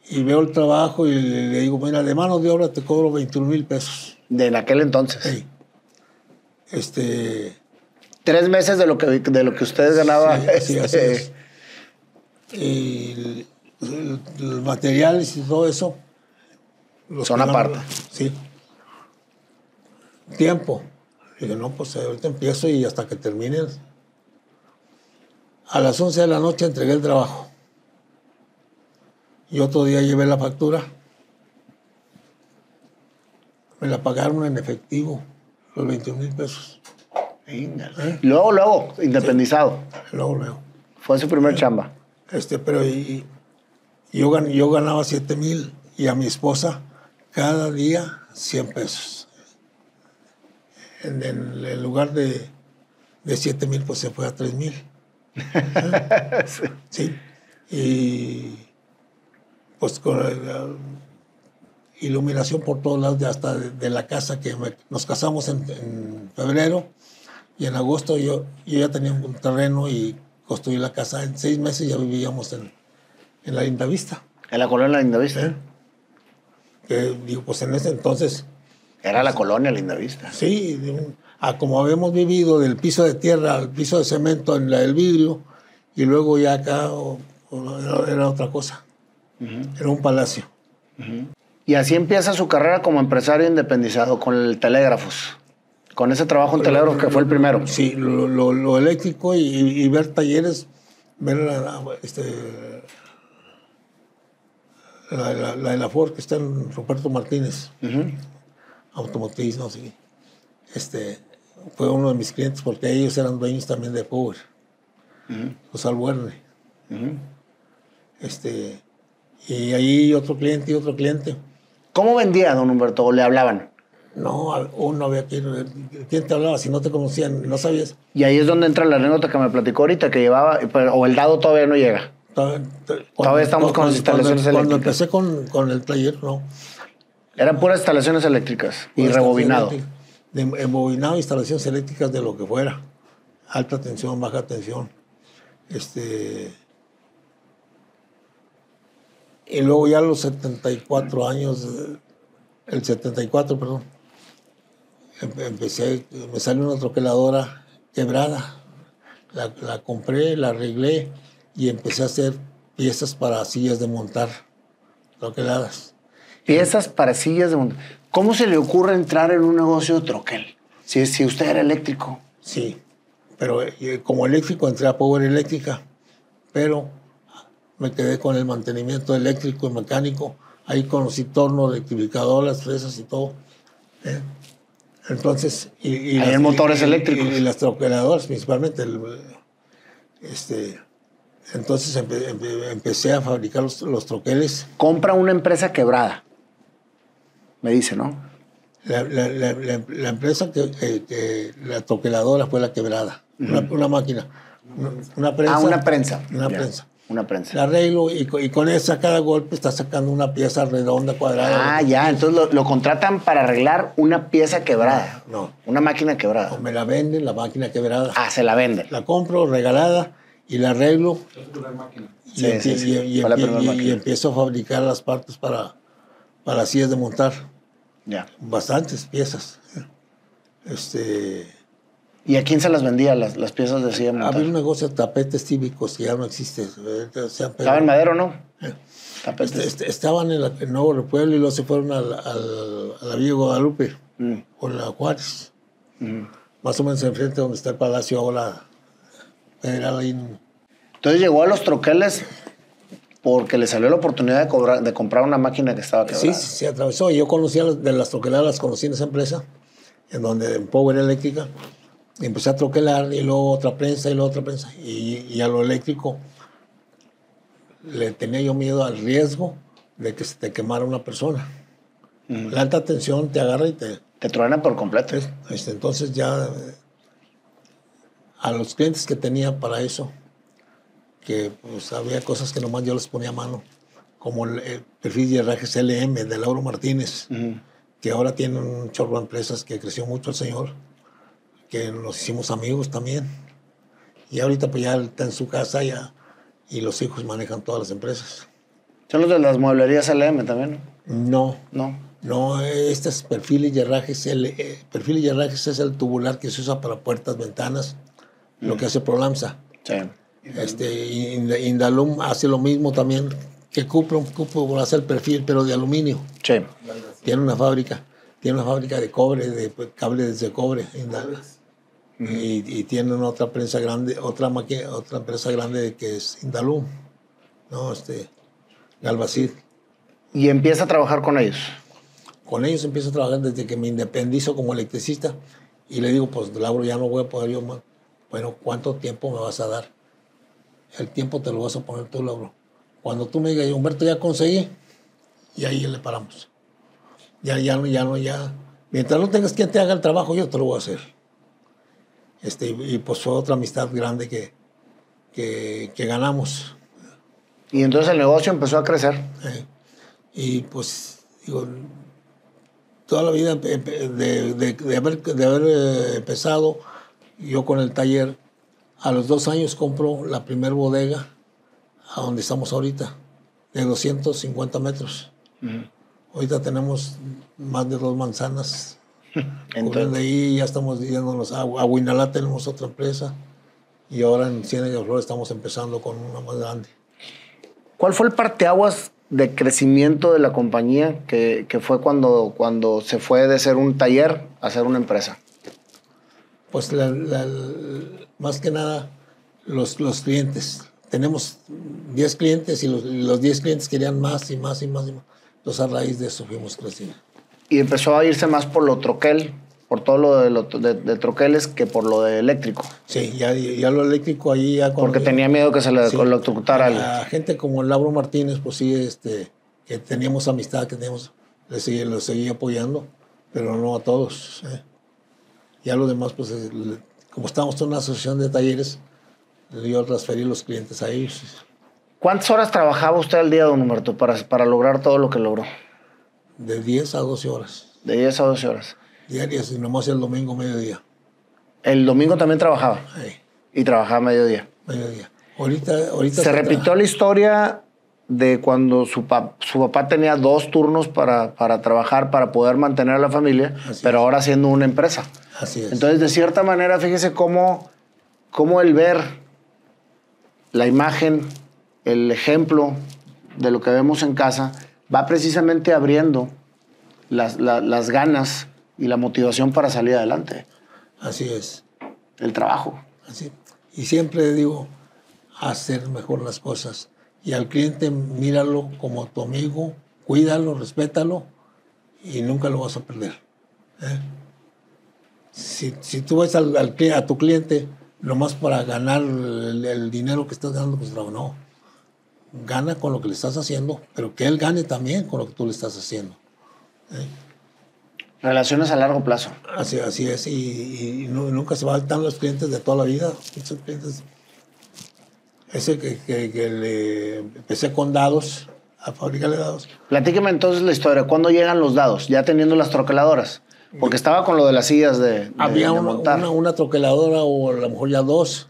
Speaker 2: Y veo el trabajo y le, digo, mira, de mano de obra te cobro 21 mil pesos.
Speaker 1: ¿De en aquel entonces?
Speaker 2: Sí. Este...
Speaker 1: Tres meses de lo que, de lo que ustedes ganaban.
Speaker 2: Sí, así es. Y los materiales y todo eso.
Speaker 1: Son aparte.
Speaker 2: Sí. Tiempo. Dije, no, pues ahorita empiezo y hasta que termine. A las 11 de la noche entregué el trabajo. Y otro día llevé la factura. Me la pagaron en efectivo, los 21 mil pesos.
Speaker 1: ¿Eh? Luego, luego, independizado.
Speaker 2: Luego, luego.
Speaker 1: Fue su primer chamba.
Speaker 2: Este, pero y, yo, yo ganaba 7 mil y a mi esposa cada día 100 pesos. En, el lugar de, de 7 mil, pues se fue a 3 mil. sí. Y pues con la iluminación por todos lados, hasta de, la casa que nos casamos en, febrero y en agosto yo, yo ya tenía un terreno y construí la casa. En seis meses ya vivíamos en, en la Linda Vista.
Speaker 1: ¿En la colonia Linda Vista?
Speaker 2: ¿Eh? Que, digo, pues en ese entonces...
Speaker 1: Era la colonia Linda Vista.
Speaker 2: Sí, a como habíamos vivido del piso de tierra al piso de cemento en la del vidrio, y luego ya acá era, otra cosa. Era un palacio.
Speaker 1: Y así empieza su carrera como empresario independizado con el telégrafos. Con ese trabajo en telégrafos que fue el primero.
Speaker 2: Sí, lo, eléctrico y, ver talleres, ver la, este, la, de la Ford que está en Roberto Martínez, automotriz, no sé. Este, fue uno de mis clientes porque ellos eran dueños también de Power, los Albuerne. este, y ahí otro cliente y otro cliente.
Speaker 1: ¿Cómo vendía, don Humberto? ¿O le hablaban?
Speaker 2: No, uno había que ¿Quién te hablaba si no te conocían? ¿No sabías?
Speaker 1: Y ahí es donde entra la anécdota que me platicó ahorita, que llevaba, o el dado todavía no llega. Todavía, estamos con las instalaciones
Speaker 2: eléctricas.
Speaker 1: Cuando
Speaker 2: empecé con, con, el taller, no.
Speaker 1: Eran puras instalaciones eléctricas y rebobinado
Speaker 2: de embobinado, instalaciones eléctricas de lo que fuera. Alta tensión, baja tensión. Este, y luego ya a los 74 años, el 74, perdón, empecé, me salió una troqueladora quebrada. La, la, compré, la arreglé y empecé a hacer piezas para sillas de montar, troqueladas.
Speaker 1: Piezas para sillas de montar. ¿Cómo se le ocurre entrar en un negocio de troquel? Si, si usted era eléctrico.
Speaker 2: Sí, pero eh, como eléctrico entré a Power Eléctrica, pero me quedé con el mantenimiento eléctrico y mecánico. Ahí conocí torno, electrificadoras, fresas y todo. ¿eh? Entonces, y,
Speaker 1: las, motores eléctricos.
Speaker 2: Y, las troqueladoras principalmente. este, entonces empecé a fabricar los, los troqueles.
Speaker 1: Compra una empresa quebrada me dice, ¿no?
Speaker 2: La, empresa que, la toqueladora fue la quebrada, una, máquina, una, prensa.
Speaker 1: Ah, una prensa.
Speaker 2: Una prensa.
Speaker 1: Una prensa.
Speaker 2: La arreglo y, con esa cada golpe está sacando una pieza redonda, cuadrada.
Speaker 1: Ah, ya, entonces lo, contratan para arreglar una pieza quebrada.
Speaker 2: No.
Speaker 1: Una máquina quebrada.
Speaker 2: O me la venden, la máquina quebrada.
Speaker 1: Ah, se la venden.
Speaker 2: La compro regalada y la arreglo. Y, y, empiezo a fabricar las partes para, para sillas de montar.
Speaker 1: Ya.
Speaker 2: Bastantes piezas. Este,
Speaker 1: ¿Y a quién se las vendía las, las piezas de silla montar?
Speaker 2: Había un negocio de tapetes típicos que ya no existe.
Speaker 1: Estaba en Madero, ¿no?
Speaker 2: Eh.
Speaker 1: Tapetes.
Speaker 2: Este- este- estaban en, la- en Nuevo Repueblo y luego se fueron al, al- a la Villa Guadalupe
Speaker 1: Mm,
Speaker 2: o la Juárez.
Speaker 1: mm.
Speaker 2: Más o menos enfrente donde está el Palacio ahora Federal.
Speaker 1: Entonces llegó a los troqueles porque le salió la oportunidad de, cobrar, de comprar una máquina que estaba quebrada.
Speaker 2: Sí, sí, se atravesó. Y yo conocía de las troqueladas, las conocí en esa empresa, en donde en Power Eléctrica. Empecé a troquelar y luego otra prensa y luego otra prensa. Y, y a lo eléctrico le tenía yo miedo al riesgo de que se te quemara una persona. La alta tensión te agarra y te...
Speaker 1: Te truena por completo.
Speaker 2: este, entonces ya a los clientes que tenía para eso, que pues había cosas que nomás yo les ponía a mano, como el, el perfil de herrajes LM de Lauro Martínez,
Speaker 1: Ujú.
Speaker 2: que ahora tiene un chorro de empresas que creció mucho el señor, que nos hicimos amigos también. Y ahorita pues ya está en su casa ya, y los hijos manejan todas las empresas.
Speaker 1: Son los de las mueblerías LM también,
Speaker 2: No,
Speaker 1: ¿no? No.
Speaker 2: no, este es perfil y herrajes. El, eh, perfil y herrajes es el tubular que se usa para puertas, ventanas, lo que hace Prolamsa.
Speaker 1: Sí.
Speaker 2: Este, Ind- Indalum hace lo mismo también que Cupro. Cupro hace el perfil, pero de aluminio.
Speaker 1: Sí.
Speaker 2: Tiene una fábrica, tiene una fábrica de cobre, de pues, cables de cobre. Indal- y, y tienen otra prensa grande, otra otra empresa grande que es Indalum, no, este, Galvacid.
Speaker 1: Y empieza a trabajar con ellos.
Speaker 2: Con ellos empiezo a trabajar desde que me independizo como electricista y le digo, pues Lauro, ya no voy a poder yo más. Bueno, ¿cuánto tiempo me vas a dar? El tiempo te lo vas a poner tú, Lauro. Cuando tú me digas, Humberto, ya conseguí, y ahí le paramos. Ya, ya no, ya no, ya. Mientras no tengas quien te haga el trabajo, yo te lo voy a hacer. Este, y pues fue otra amistad grande que, que, que ganamos.
Speaker 1: Y entonces el negocio empezó a crecer.
Speaker 2: Eh, y pues, digo, toda la vida de- de haber, de haber eh, empezado, yo con el taller, a los dos años compro la primer bodega a donde estamos ahorita, de 250 metros. Ahorita tenemos más de dos manzanas.
Speaker 1: Entonces,
Speaker 2: ahí ya estamos yéndonos a, a Huinalá tenemos otra empresa y ahora en Ciénaga de Flores estamos empezando con una más grande.
Speaker 1: ¿cuál fue el parteaguas de crecimiento de la compañía que, que fue cuando, cuando se fue de ser un taller a ser una empresa?
Speaker 2: Pues la- la- más que nada los, los clientes. Tenemos 10 clientes y los, y los 10 clientes querían más y más y más y más. Entonces a raíz de eso fuimos creciendo.
Speaker 1: Y empezó a irse más por lo troquel, por todo lo de, lo de, de troqueles que por lo de eléctrico.
Speaker 2: Sí, ya, ya lo eléctrico ahí ya
Speaker 1: Porque tenía miedo que se le
Speaker 2: Sí.
Speaker 1: electrocutara.
Speaker 2: A gente como el Lauro Martínez, pues sí, este, que teníamos amistad, que teníamos, le seguí, lo seguí apoyando, pero no a todos. ¿eh? Ya los demás, pues, le- como estábamos en una asociación de talleres, yo transferí los clientes a ellos.
Speaker 1: ¿Cuántas horas trabajaba usted al día, don Humberto, para, para lograr todo lo que logró?
Speaker 2: De 10 a 12 horas
Speaker 1: De 10 a 12 horas.
Speaker 2: diarias y nomás el domingo mediodía.
Speaker 1: El domingo también trabajaba
Speaker 2: Ahí,
Speaker 1: y trabajaba mediodía.
Speaker 2: mediodía. Ahorita, ahorita
Speaker 1: Se repitió la historia de cuando su, pa- su papá tenía dos turnos para, para trabajar, para poder mantener a la familia,
Speaker 2: Así
Speaker 1: pero
Speaker 2: es.
Speaker 1: ahora siendo una empresa.
Speaker 2: Así es.
Speaker 1: Entonces, de cierta manera, fíjese cómo, cómo el ver la imagen, el ejemplo de lo que vemos en casa, va precisamente abriendo las, la- las ganas y la motivación para salir adelante,
Speaker 2: Así es.
Speaker 1: el trabajo.
Speaker 2: Así. Y siempre digo, hacer mejor las cosas. Y al cliente míralo como tu amigo, cuídalo, respétalo y nunca lo vas a perder. ¿eh? Si, si tú ves al, al a tu cliente nomás para ganar el, el dinero que estás ganando, pues no, no. Gana con lo que le estás haciendo, pero que él gane también con lo que tú le estás haciendo.
Speaker 1: Relaciones a largo plazo.
Speaker 2: Así, así es, y, y nu- nunca se van los clientes de toda la vida. Muchos clientes. Ese que, que- que le empecé con dados, a fabricarle dados.
Speaker 1: Platíqueme entonces la historia. ¿Cuándo llegan los dados? Ya teniendo las troqueladoras. Porque estaba con lo de las sillas de, de-
Speaker 2: había
Speaker 1: de
Speaker 2: una,
Speaker 1: montar.
Speaker 2: una, una troqueladora o a lo mejor ya dos,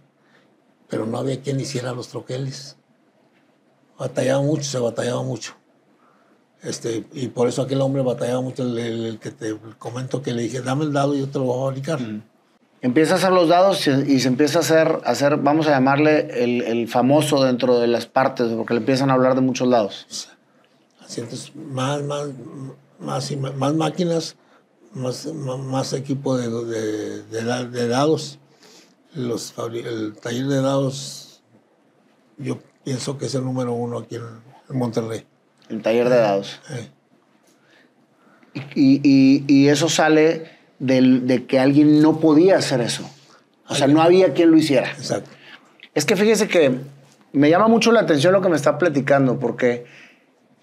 Speaker 2: pero no había quien hiciera los troqueles. Batallaba mucho, se batallaba mucho. Este, y por eso aquel hombre batallaba mucho, el, el- el que te comento que le dije, dame el dado y yo te lo voy a fabricar.
Speaker 1: Empieza a hacer los dados y, se empieza a hacer, a hacer, vamos a llamarle el, el famoso dentro de las partes, porque le empiezan a hablar de muchos lados.
Speaker 2: Así entonces, más, más, más, y más máquinas, más, más equipo de, de, de, da- de dados. Los, el taller de dados, yo pienso que es el número uno aquí en, en Monterrey.
Speaker 1: El taller de dados.
Speaker 2: Eh,
Speaker 1: Y, y- y eso sale del- de que alguien no podía hacer eso. O sea, no había quien lo hiciera.
Speaker 2: exacto.
Speaker 1: Es que fíjese que me llama mucho la atención lo que me está platicando, porque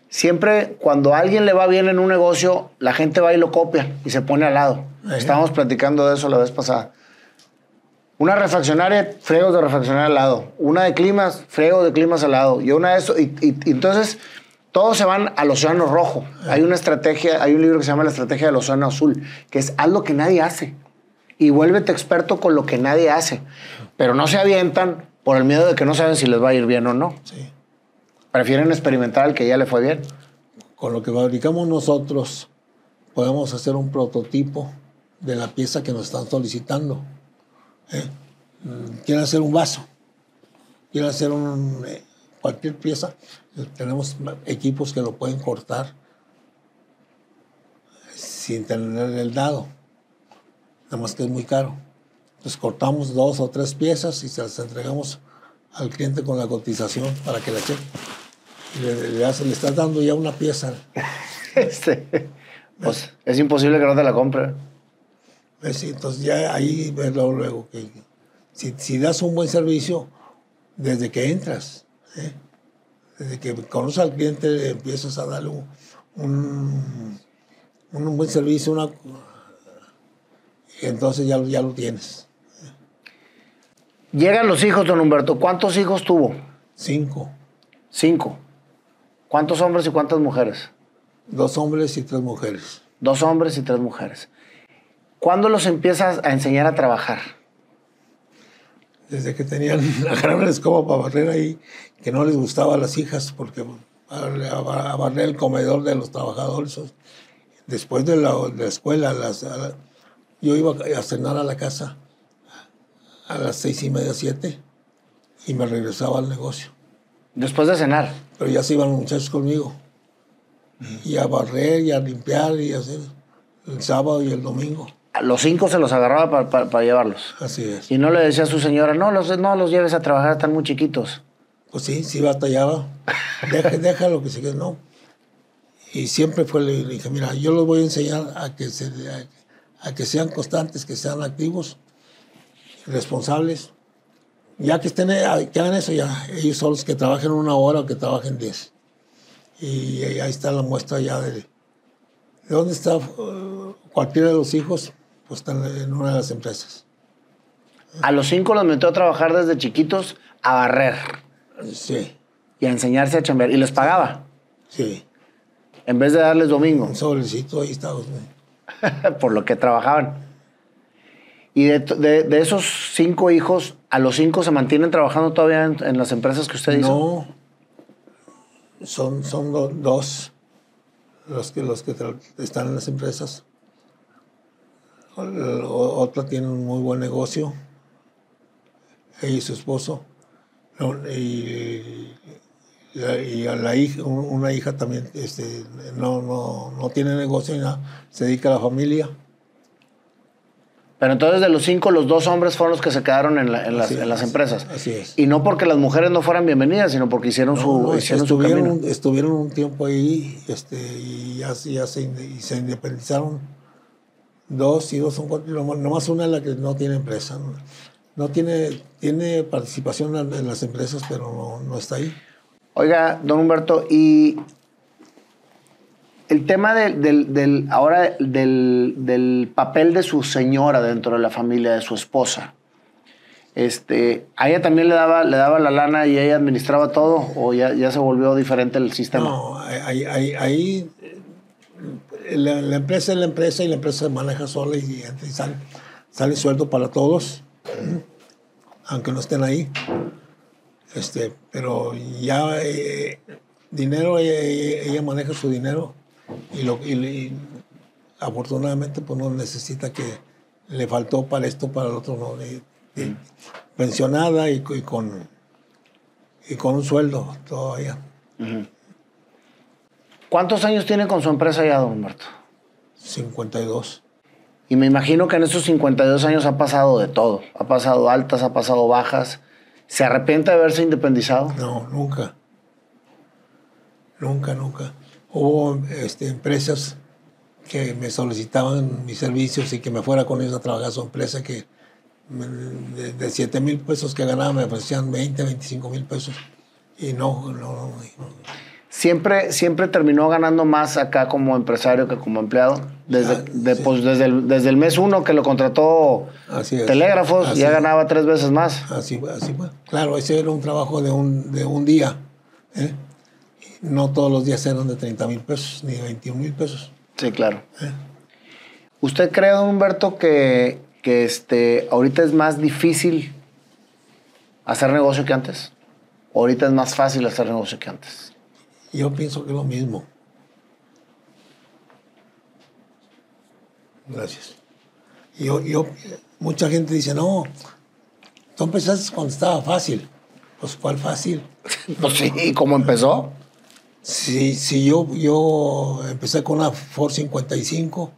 Speaker 1: siempre cuando a alguien le va bien en un negocio, la gente va y lo copia y se pone al lado.
Speaker 2: Ajá.
Speaker 1: Estábamos platicando de eso la vez pasada. Una refaccionaria, fregos de refaccionaria al lado. Una de climas, frego de climas al lado. Y una de eso. Y, y- y entonces todos se van al océano rojo. Hay una estrategia, hay un libro que se llama La estrategia del océano azul, que es haz lo que nadie hace. Y vuélvete experto con lo que nadie hace. Pero no se avientan por el miedo de que no saben si les va a ir bien o no.
Speaker 2: Sí.
Speaker 1: Prefieren experimentar al que ya le fue bien.
Speaker 2: Con lo que fabricamos nosotros, podemos hacer un prototipo de la pieza que nos están solicitando. ¿eh? Mm, Quieren hacer un vaso, quieren hacer un, eh, cualquier pieza. eh, Tenemos equipos que lo pueden cortar sin tener el dado. Nada más que es muy caro. Entonces cortamos dos o tres piezas y se las entregamos al cliente con la cotización para que la cheque. Y Le, le, hace- le estás dando ya una pieza.
Speaker 1: Este, pues es imposible que no te la compre.
Speaker 2: ¿ves? Y Entonces ya ahí ves luego, luego que si, si das un buen servicio desde que entras, ¿eh? desde que conoces al cliente empiezas a darle un, un, un buen servicio, una, y entonces ya, lo- ya lo tienes.
Speaker 1: Llegan los hijos, don Humberto. ¿Cuántos hijos tuvo?
Speaker 2: Cinco,
Speaker 1: Cinco. ¿Cuántos hombres y cuántas mujeres?
Speaker 2: dos hombres y tres mujeres.
Speaker 1: Dos hombres y tres mujeres. ¿Cuándo los empiezas a enseñar a trabajar?
Speaker 2: Desde que tenían agarraron la escoba para barrer ahí, que no les gustaba a las hijas, porque a, barrer el comedor de los trabajadores. Después de la, de la escuela, las- a la- yo iba a cenar a la casa a las seis y media, siete, y me regresaba al negocio.
Speaker 1: Después de cenar.
Speaker 2: Pero ya se iban los muchachos conmigo. Y a barrer, y a limpiar, y a hacer el sábado y el domingo.
Speaker 1: Los cinco se los agarraba para, para- para llevarlos.
Speaker 2: Así es.
Speaker 1: Y no le decía a su señora, no los, no los lleves a trabajar, están muy chiquitos.
Speaker 2: Pues sí, sí batallaba. Deja, déjalo que se quede, no. Y siempre fue, le dije, mira, yo los voy a enseñar a que, se, a, a que sean constantes, que sean activos, responsables. Ya que estén, eh, que hagan eso, ya. Ellos son los que trabajen una hora o que trabajen diez. Y ahí está la muestra ya de, de dónde está eh, cualquiera de los hijos, están en una de las empresas.
Speaker 1: A los cinco los metió a trabajar desde chiquitos a barrer
Speaker 2: Sí,
Speaker 1: y a enseñarse a chambear. Y les pagaba,
Speaker 2: sí.
Speaker 1: en vez de darles domingo.
Speaker 2: Un sobrecito, ahí pues,
Speaker 1: por lo que trabajaban. Y de, de- de esos cinco hijos, ¿a los cinco se mantienen trabajando todavía en, en las empresas que usted hizo?
Speaker 2: No, son, son do- dos los que, los que están en las empresas. Otra tiene un muy buen negocio, ella y su esposo. No, Y, la- y a la hija, un- una hija también este, no, no, no tiene negocio nada, se dedica a la familia.
Speaker 1: Pero entonces de los cinco, los dos hombres fueron los que se quedaron en, la- en las, en empresas.
Speaker 2: así es.
Speaker 1: Y no porque las mujeres no fueran bienvenidas, sino porque hicieron su,
Speaker 2: No,
Speaker 1: hicieron su
Speaker 2: estuvieron,
Speaker 1: camino.
Speaker 2: estuvieron un tiempo ahí este, y ya, ya se, y se independizaron dos y dos son cuatro. Nomás, una es la que no tiene empresa. No, No tiene, tiene participación en, las empresas, pero no, no está ahí.
Speaker 1: Oiga, don Humberto, y el tema del, del- del- ahora del, del papel de su señora dentro de la familia, de su esposa. Este, ¿A ella también le daba, le daba la lana y ella administraba todo? ¿O ya, ya se volvió diferente el sistema?
Speaker 2: No, ahí, ahí, ahí, la, la empresa es la empresa y la empresa se maneja sola y, entra y sale, sale sueldo para todos, aunque no estén ahí. Este, pero ya eh, dinero, ella, ella- maneja su dinero y, lo, y, y afortunadamente pues no necesita que le faltó para esto, para el otro, no. Pensionada y, con, y con un sueldo todavía.
Speaker 1: ¿Cuántos años tiene con su empresa ya, don Humberto?
Speaker 2: 52.
Speaker 1: Y me imagino que en esos 52 años ha pasado de todo. Ha pasado altas, ha pasado bajas. ¿Se arrepiente de haberse independizado?
Speaker 2: No, nunca. Nunca, nunca. Hubo este, empresas que me solicitaban mis servicios y que me fuera con ellos a trabajar a su empresa que de, de 7 mil pesos que ganaba me ofrecían 20, 25 mil pesos. Y no, no, no,
Speaker 1: Siempre, siempre terminó ganando más acá como empresario que como empleado. Desde, ah, pues, desde, el, desde el mes uno que lo contrató Telégrafos, ya ganaba tres veces más.
Speaker 2: Así, así fue. Claro, ese era un trabajo de un, de un día. ¿eh? No todos los días eran de 30 mil pesos ni de 21 mil pesos.
Speaker 1: Sí, claro. ¿Usted cree, don Humberto, que, que este, ahorita es más difícil hacer negocio que antes? ¿O ahorita es más fácil hacer negocio que antes?
Speaker 2: Yo pienso que es lo mismo. Gracias. Yo, yo, mucha gente dice, no, tú empezaste cuando estaba fácil. Pues, ¿cuál fácil?
Speaker 1: pues sí, ¿cómo empezó?
Speaker 2: Sí, sí, yo, yo empecé con una Ford 55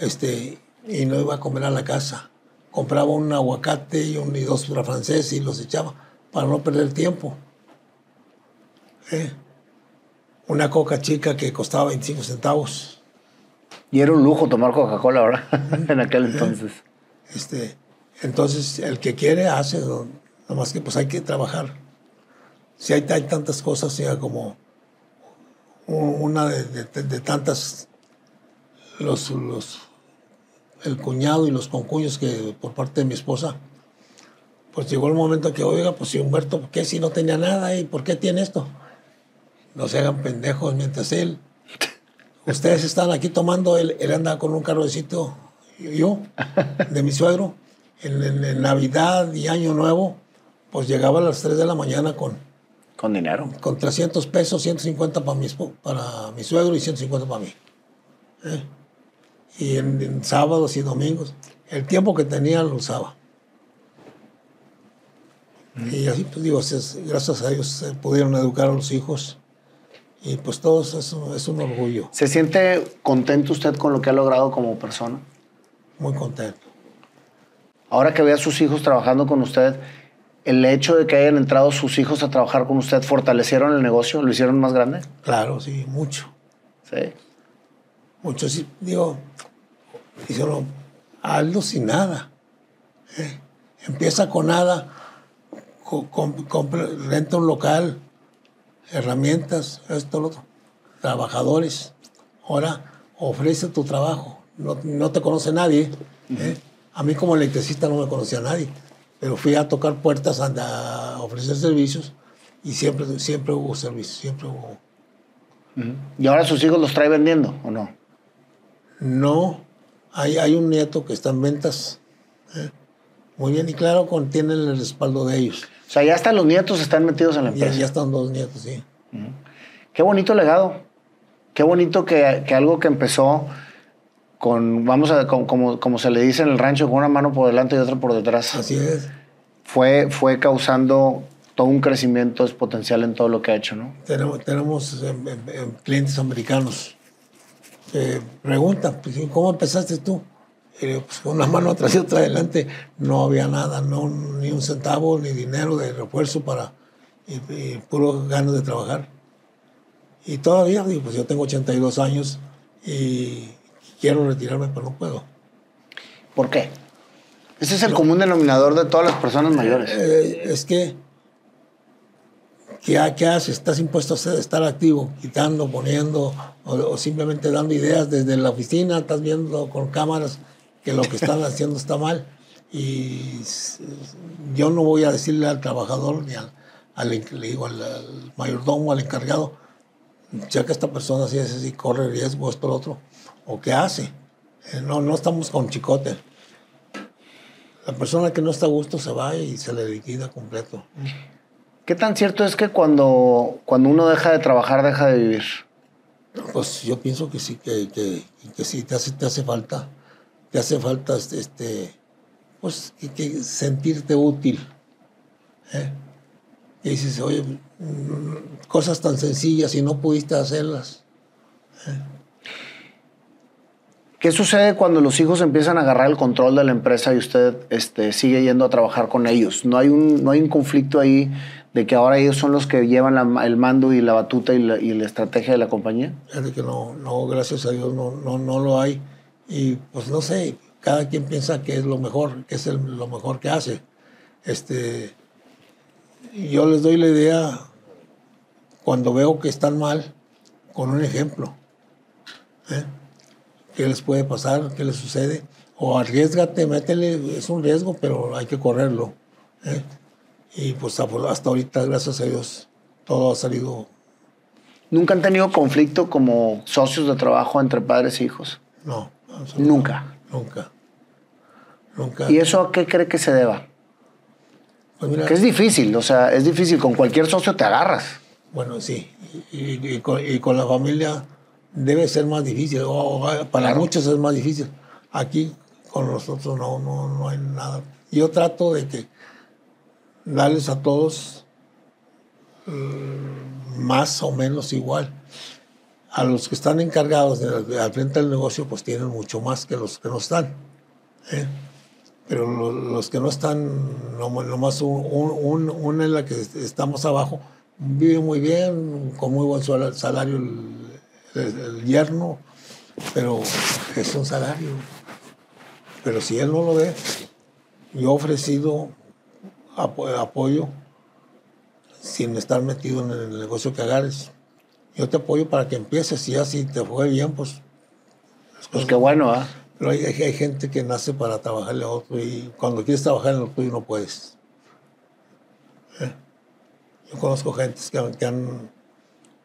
Speaker 2: este, y no iba a comer a la casa. Compraba un aguacate y, un, y dos francés y los echaba para no perder tiempo. ¿Eh? Una coca chica que costaba 25 centavos.
Speaker 1: Y era un lujo tomar Coca-Cola, ¿verdad? en aquel entonces.
Speaker 2: Este, entonces, el que quiere hace, nada más que pues hay que trabajar. Si hay, hay tantas cosas, como una de, tantas, los, los, el cuñado y los concuños que por parte de mi esposa, pues llegó el momento que, oiga, pues si Humberto, ¿por qué si no tenía nada y por qué tiene esto? No se hagan pendejos mientras él, ustedes están aquí tomando, él, él anda con un carrocito, yo, de mi suegro, en, en Navidad y Año Nuevo, pues llegaba a las 3 de la mañana con
Speaker 1: con dinero.
Speaker 2: Con 300 pesos, 150 para mi, para mi suegro y 150 para mí. ¿Eh? Y en, sábados y domingos, el tiempo que tenía lo usaba. Y así, pues digo, gracias a ellos se pudieron educar a los hijos. Y pues todo eso es un orgullo.
Speaker 1: ¿Se siente contento usted con lo que ha logrado como persona?
Speaker 2: Muy contento.
Speaker 1: Ahora que ve a sus hijos trabajando con usted, el hecho de que hayan entrado sus hijos a trabajar con usted, ¿fortalecieron el negocio? ¿Lo hicieron más grande?
Speaker 2: Claro, sí, mucho.
Speaker 1: Sí.
Speaker 2: Mucho, sí. Digo, hicieron algo sin nada. ¿eh? Empieza con nada, renta un local, herramientas, esto, lo otro. Trabajadores. Ahora ofrece tu trabajo. No, te conoce nadie. ¿eh? A mí como electricista no me conocía nadie pero fui a tocar puertas, a, ofrecer servicios y siempre, siempre hubo servicios, siempre hubo.
Speaker 1: ¿Y ahora sus hijos los trae vendiendo o no?
Speaker 2: No, hay, hay un nieto que está en ventas. ¿eh? Muy bien, y claro, contiene el respaldo de ellos.
Speaker 1: O sea, ya hasta los nietos están metidos en la empresa.
Speaker 2: Ya, están dos nietos, sí.
Speaker 1: Qué bonito legado. Qué bonito que, que algo que empezó con, vamos a, como, como se le dice en el rancho, con una mano por delante y otra por detrás.
Speaker 2: Así es.
Speaker 1: Fue, fue causando todo un crecimiento exponencial en todo lo que ha hecho, ¿no?
Speaker 2: Tenemos, tenemos em, em, em, clientes americanos que preguntan, pues, ¿cómo empezaste tú? Y pues con una mano atrás y otra adelante no había nada, no, ni un centavo, ni dinero de refuerzo para, y, puro ganas de trabajar. Y todavía, pues yo tengo 82 años y quiero retirarme, pero no puedo.
Speaker 1: ¿Por qué? Ese es el común denominador de todas las personas mayores.
Speaker 2: Eh, es que, ¿qué, haces? ¿Estás impuesto a estar activo, quitando, poniendo, o, simplemente dando ideas desde la oficina? ¿Estás viendo con cámaras que lo que están haciendo está mal? Y yo no voy a decirle al trabajador ni al, al, al, mayordomo, al encargado, ya que esta persona si es así, corre riesgo, esto, lo otro o qué hace. Eh, no, no estamos con chicote. La persona que no está a gusto se va y se le liquida completo.
Speaker 1: ¿Qué tan cierto es que cuando, cuando uno deja de trabajar, deja de vivir?
Speaker 2: Pues yo pienso que sí, que, que, que sí, te hace, te hace falta. Te hace falta este, pues, que, sentirte útil. ¿eh? Y dices, oye, cosas tan sencillas y no pudiste hacerlas. ¿eh?
Speaker 1: ¿Qué sucede cuando los hijos empiezan a agarrar el control de la empresa y usted este, sigue yendo a trabajar con ellos? ¿No hay, un, ¿No hay un conflicto ahí de que ahora ellos son los que llevan el mando y la batuta y la, y la estrategia de la compañía?
Speaker 2: Es que no, no, gracias a Dios no, no, no lo hay. Y pues no sé, cada quien piensa que es lo mejor, que es lo mejor que hace. Este, yo les doy la idea cuando veo que están mal, con un ejemplo. ¿eh? ¿Qué les puede pasar? ¿Qué les sucede? O arriesgate, métele, es un riesgo, pero hay que correrlo. ¿eh? Y pues hasta ahorita, gracias a Dios, todo ha salido.
Speaker 1: ¿Nunca han tenido conflicto como socios de trabajo entre padres e hijos?
Speaker 2: No.
Speaker 1: Nunca.
Speaker 2: Nunca. Nunca.
Speaker 1: ¿Y eso a qué cree que se deba? Pues que es difícil, o sea, es difícil. Con cualquier socio te agarras.
Speaker 2: Bueno, sí. Y, con, la familia debe ser más difícil. para muchos es más difícil. Aquí con nosotros no, no, no hay nada. Yo trato de que darles a todos mm, más o menos igual. A los que están encargados de, al frente del negocio, pues tienen mucho más que los que no están. ¿eh? Pero los que no están, nomás un, un, una en la que estamos abajo, vive muy bien, con muy buen salario el, el yerno, pero es un salario. Pero si él no lo ve, yo he ofrecido apoyo sin estar metido en el negocio que agarres. Yo te apoyo para que empieces y así te fue bien, pues...
Speaker 1: Pues qué bueno, ¿ah?
Speaker 2: Pero hay, hay, gente que nace para trabajarle a otro y cuando quieres trabajar en lo tuyo no puedes. ¿Eh? Yo conozco gente que, que, han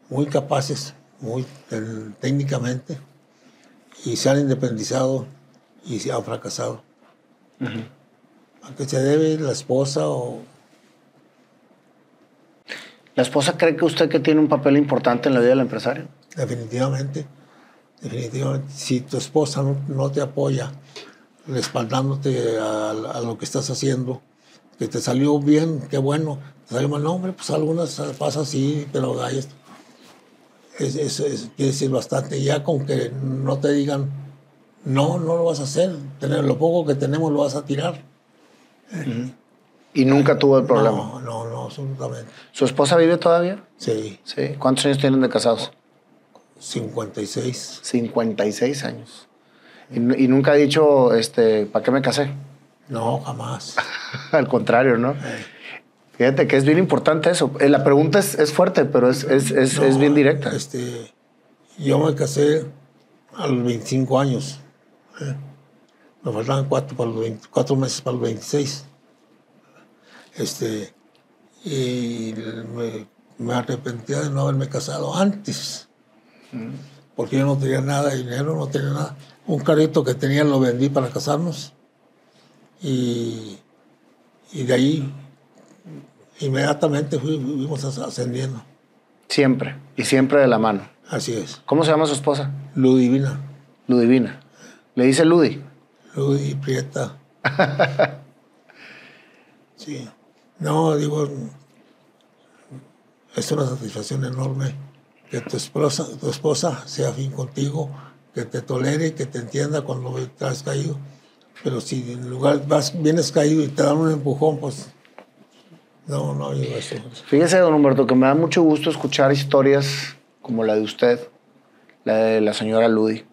Speaker 2: muy capaces, muy técnicamente, y se han independizado y se han fracasado. ¿A qué se debe la esposa o...?
Speaker 1: ¿La esposa cree que usted que tiene un papel importante en la vida del empresario?
Speaker 2: Definitivamente, definitivamente. Si tu esposa no, te apoya respaldándote a, lo que estás haciendo, que te salió bien, qué bueno, te salió mal nombre, pues algunas pasa así, pero hay esto. Es, quiere decir bastante. Ya con que no te digan, no, no lo vas a hacer, tener lo poco que tenemos lo vas a tirar.
Speaker 1: ¿Y nunca tuvo el problema?
Speaker 2: No, no, no, absolutamente.
Speaker 1: ¿Su esposa vive todavía?
Speaker 2: Sí.
Speaker 1: sí. ¿Cuántos años tienen de casados?
Speaker 2: 56.
Speaker 1: 56 años. ¿Y, nunca ha dicho, este, ¿para qué me casé?
Speaker 2: No, jamás.
Speaker 1: Al contrario, ¿no? Fíjate que es bien importante eso. Eh, la pregunta es, fuerte, pero es, es, bien directa.
Speaker 2: Este, yo me casé a los 25 años. ¿eh? Me faltaban cuatro, para los meses para los 26. Este, y me, arrepentía de no haberme casado antes. Porque yo no tenía nada de dinero, no tenía nada. Un carrito que tenía lo vendí para casarnos. Y, y de ahí inmediatamente fuimos ascendiendo.
Speaker 1: Siempre, y siempre de la mano.
Speaker 2: Así es.
Speaker 1: ¿Cómo se llama su esposa?
Speaker 2: Ludivina.
Speaker 1: Ludivina. ¿Le dice Ludi?
Speaker 2: Ludi Prieta. sí. No, digo, es una satisfacción enorme que tu esposa, tu esposa sea fin contigo, que te tolere, que te entienda cuando estás caído. Pero si en lugar vas, vienes caído y te dan un empujón, pues no, no digo eso.
Speaker 1: Fíjese, don Humberto, que me da mucho gusto escuchar historias como la de usted, la de la señora Ludi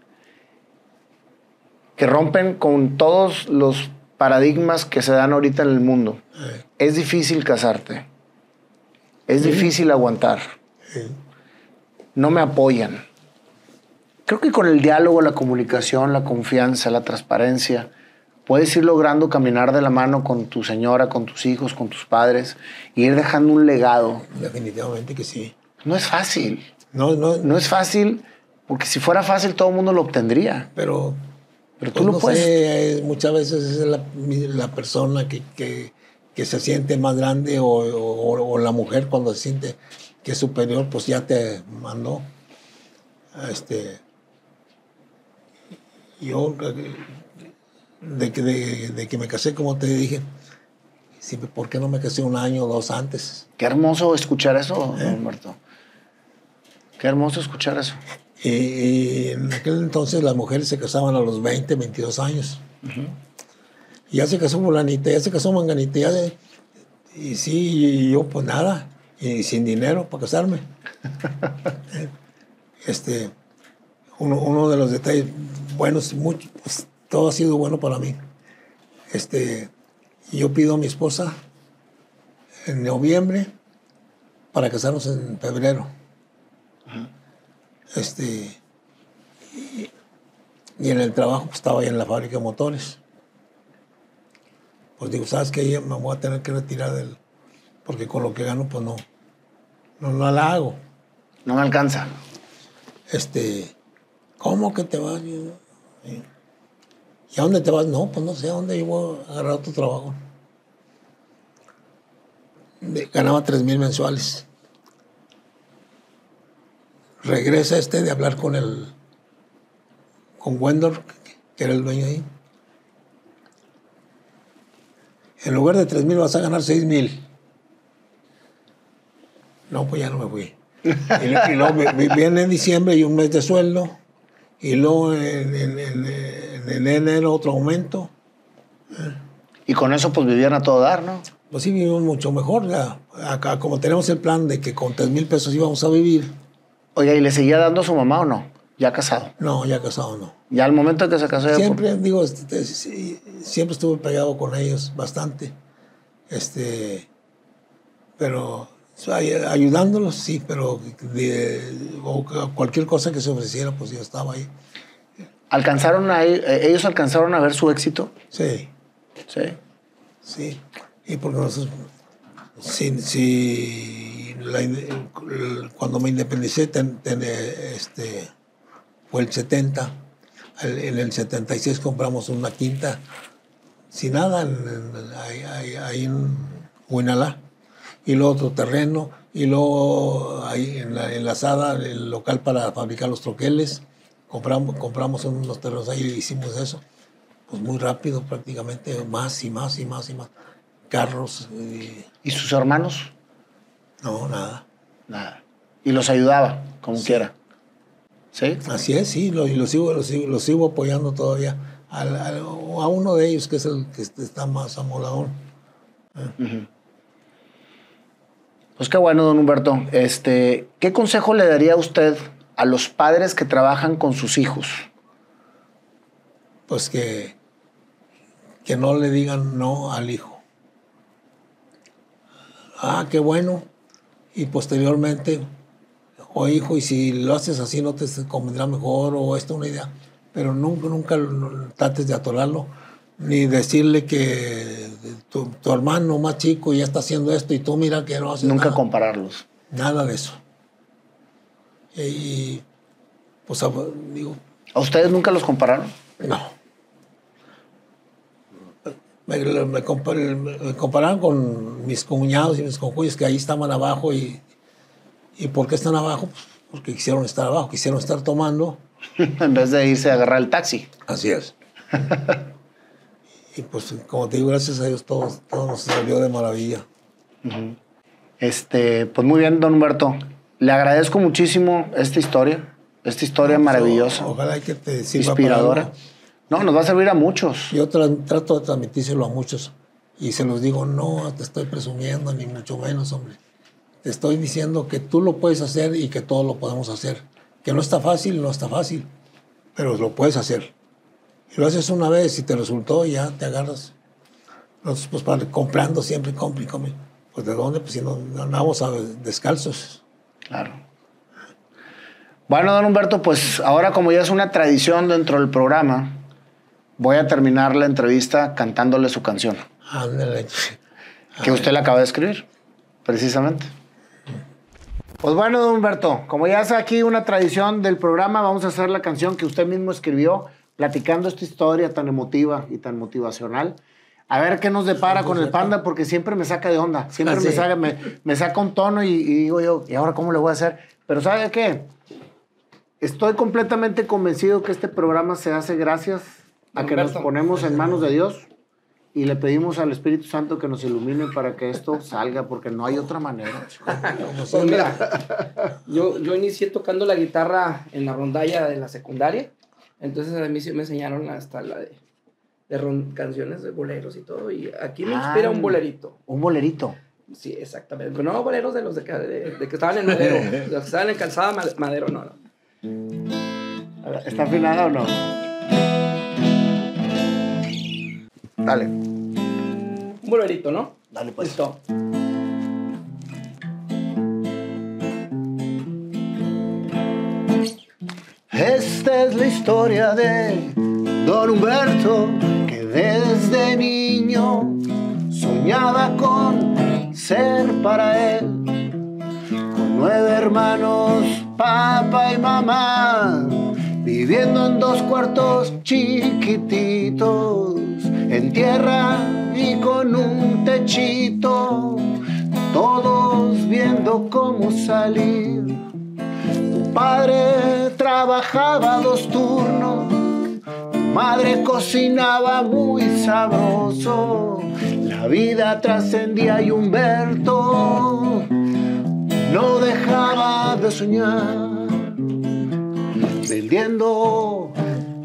Speaker 1: que rompen con todos los paradigmas que se dan ahorita en el mundo. Es difícil casarte. Es difícil aguantar. No me apoyan. Creo que con el diálogo, la comunicación, la confianza, la transparencia, puedes ir logrando caminar de la mano con tu señora, con tus hijos, con tus padres, e ir dejando un legado.
Speaker 2: Definitivamente que sí.
Speaker 1: No es fácil.
Speaker 2: No, no,
Speaker 1: no es fácil, porque si fuera fácil todo el mundo lo obtendría.
Speaker 2: Pero
Speaker 1: pero tú pues no, puedes.
Speaker 2: muchas veces es la, persona que, que, se siente más grande o, o, la mujer cuando se siente que es superior, pues ya te mandó. Este, yo de que, de, que me casé, como te dije, ¿por qué no me casé un año o dos antes?
Speaker 1: Qué hermoso escuchar eso, ¿Eh? Humberto. Qué hermoso escuchar eso.
Speaker 2: Y, en aquel entonces las mujeres se casaban a los 20, 22 años. Y ya se casó Fulanita, ya se casó Manganita, ya y sí, yo pues nada, y sin dinero para casarme. este, uno, uno, de los detalles buenos, mucho, pues, todo ha sido bueno para mí. Este, yo pido a mi esposa en noviembre para casarnos en febrero. Este, y, en el trabajo pues, estaba ahí en la fábrica de motores. Pues digo, ¿sabes qué? Me voy a tener que retirar del... Porque con lo que gano, pues no, no, no la hago.
Speaker 1: No me alcanza.
Speaker 2: Este, ¿cómo que te vas? ¿Y a dónde te vas? No, pues no sé a dónde yo voy a agarrar otro trabajo. Ganaba tres mil mensuales. Regresa este de hablar con el, con Wendor, que era el dueño ahí en lugar de 3 mil vas a ganar 6 mil. No, pues ya no me fui. y, luego viene en diciembre y un mes de sueldo. Y luego en, enero otro aumento.
Speaker 1: Y con eso pues vivían a todo dar, ¿no?
Speaker 2: Pues sí, vivimos mucho mejor. Acá, como tenemos el plan de que con 3 mil pesos íbamos a vivir.
Speaker 1: Oiga, ¿y le seguía dando a su mamá o no? ¿Ya casado?
Speaker 2: No, ya casado no.
Speaker 1: ¿Ya al momento que se casó?
Speaker 2: siempre, digo, este, siempre estuve pegado con ellos bastante. Este, pero ayudándolos, sí, pero cualquier cosa que se ofreciera, pues yo estaba ahí.
Speaker 1: ¿Alcanzaron a, eh, ¿Ellos alcanzaron a ver su éxito?
Speaker 2: Sí.
Speaker 1: Sí.
Speaker 2: Sí. Y porque nosotros, si, si cuando me independicé, este, fue el 70. En el 76 compramos una quinta sin nada ahí, en Huinalá. Y luego otro terreno. Y luego ahí en la enlazada, el local para fabricar los troqueles. Compramos, compramos unos terrenos ahí y hicimos eso. Pues muy rápido prácticamente, más y más y más y más. Carros.
Speaker 1: Y, ¿Y sus hermanos?
Speaker 2: No, nada.
Speaker 1: Nada. Y los ayudaba, como quiera. ¿Sí?
Speaker 2: Así es, sí, lo, y lo sigo, lo sigo, lo sigo apoyando todavía. A, a, uno de ellos que es el que está más amolador.
Speaker 1: Pues qué bueno, don Humberto. Este, ¿Qué consejo le daría usted a los padres que trabajan con sus hijos?
Speaker 2: Pues que, que no le digan no al hijo. Ah, qué bueno. Y posteriormente o hijo, y si lo haces así no te convendrá mejor, o esta una idea. Pero nunca, nunca trates de atorarlo, ni decirle que tu, hermano más chico ya está haciendo esto y tú mira que no haces
Speaker 1: Nunca compararlos.
Speaker 2: Nada de eso. Y, pues, digo...
Speaker 1: ¿A ustedes nunca los compararon?
Speaker 2: No. Me, me, compararon con mis cuñados y mis conjuyos que ahí estaban abajo y ¿Y por qué están abajo? Pues porque quisieron estar abajo, quisieron estar tomando.
Speaker 1: en vez de irse a agarrar el taxi.
Speaker 2: Así es. y pues, como te digo, gracias a Dios todo, todo nos salió de maravilla.
Speaker 1: Este, pues muy bien, don Humberto. Le agradezco muchísimo esta historia, esta historia pues, maravillosa.
Speaker 2: ojalá que te sirva
Speaker 1: Inspiradora. No, nos va a servir a muchos.
Speaker 2: Yo trato de transmitírselo a muchos. Y se los digo, no te estoy presumiendo, ni mucho menos, hombre. Te estoy diciendo que tú lo puedes hacer y que todos lo podemos hacer. Que no está fácil, no está fácil, pero lo puedes hacer. Y lo haces una vez y te resultó, ya te agarras. Nosotros, pues, para, comprando siempre, compre, compre. Pues, ¿de dónde? Pues, si no andamos a, descalzos.
Speaker 1: Claro. Bueno, don Humberto, pues ahora como ya es una tradición dentro del programa, voy a terminar la entrevista cantándole su canción.
Speaker 2: Ándale.
Speaker 1: Que usted la acaba de escribir, precisamente. Pues bueno, don Humberto, como ya es aquí una tradición del programa, vamos a hacer la canción que usted mismo escribió, platicando esta historia tan emotiva y tan motivacional. A ver qué nos depara con el panda, porque siempre me saca de onda. Siempre me, saca, me, saca un tono y, digo yo, ¿y ahora cómo le voy a hacer? Pero ¿sabe qué? Estoy completamente convencido que este programa se hace gracias a que nos ponemos en manos de Dios y le pedimos al Espíritu Santo que nos ilumine para que esto salga, porque no hay otra manera.
Speaker 3: Pues mira, yo, yo inicié tocando la guitarra en la rondalla de la secundaria. Entonces a mí sí me enseñaron hasta la de, de ron- canciones de boleros y todo. Y aquí me inspira
Speaker 1: Ah.
Speaker 3: un bolerito.
Speaker 1: Un bolerito.
Speaker 3: Sí, exactamente. Pero no boleros de los de, que- de- de que estaban en madero. de los que estaban en calzada ma- madero, no, no. A ver,
Speaker 1: ¿Está afinada o no? Dale.
Speaker 3: un bolerito, ¿no?
Speaker 1: Dale, pues.
Speaker 3: Listo.
Speaker 1: Esta es la historia de Don Humberto, que desde niño soñaba con ser para él. Con nueve hermanos, papá y mamá, viviendo en dos cuartos chiquititos, en tierra y con un techito, todos viendo cómo salir. Tu padre trabajaba dos turnos, tu madre cocinaba muy sabroso. La vida trascendía y Humberto no dejaba de soñar. Vendiendo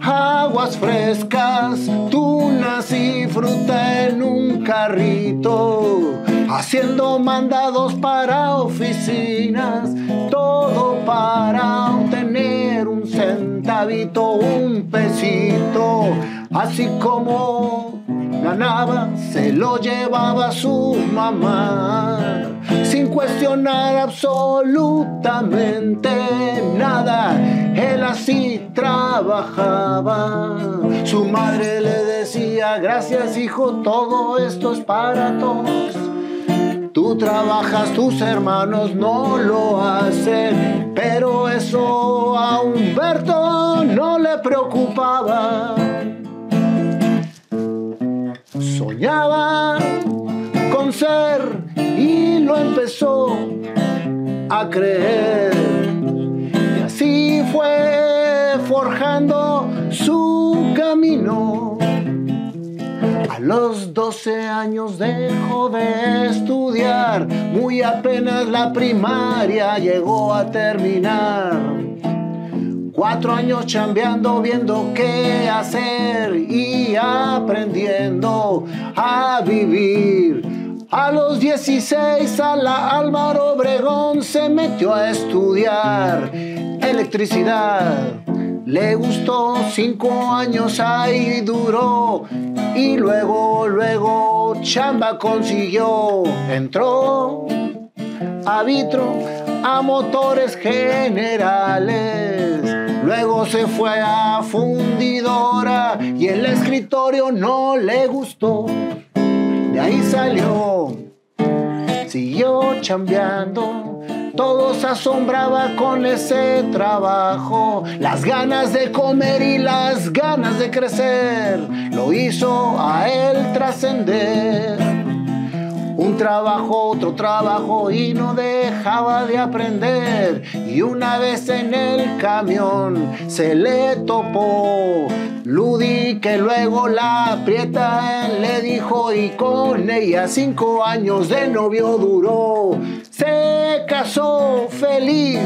Speaker 1: aguas frescas, tunas y fruta en un carrito, haciendo mandados para oficinas, todo para obtener un centavito, un pesito, así como ganaba, se lo llevaba su mamá, sin cuestionar absolutamente nada. Él así trabajaba. Su madre le decía, gracias hijo, todo esto es para todos. Tú trabajas, tus hermanos no lo hacen, pero eso a Humberto no le preocupaba. Soñaba con ser y lo empezó a creer. Y así fue forjando su camino. A los 12 años dejó de estudiar, muy apenas la primaria llegó a terminar. Cuatro años chambeando, viendo qué hacer y aprendiendo a vivir. A los 16 a la Álvaro Obregón se metió a estudiar electricidad. Le gustó cinco años ahí duró y luego, luego chamba consiguió. Entró a vitro, a motores generales. Luego se fue a fundidora y el escritorio no le gustó. De ahí salió, siguió chambeando. Todo se asombraba con ese trabajo, las ganas de comer y las ganas de crecer, lo hizo a él trascender. Trabajo, otro trabajo y no dejaba de aprender. Y una vez en el camión se le topó Ludi que luego la aprieta, le dijo y con ella cinco años de novio duró. Se casó feliz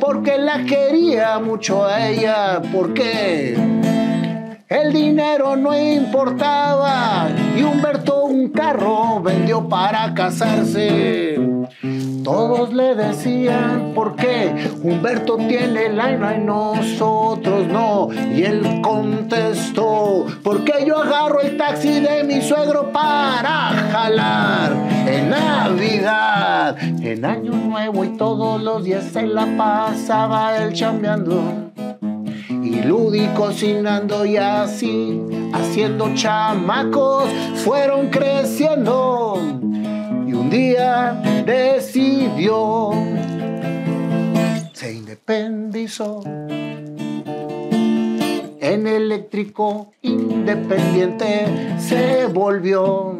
Speaker 1: porque la quería mucho a ella, porque el dinero no importaba y Humberto carro vendió para casarse. Todos le decían por qué Humberto tiene lana y nosotros no. Y él contestó, porque yo agarro el taxi de mi suegro para jalar en Navidad, en Año Nuevo y todos los días se la pasaba él chambeando y Ludi cocinando y así, haciendo chamacos, fueron creciendo. Y un día decidió, se independizó. En eléctrico independiente se volvió.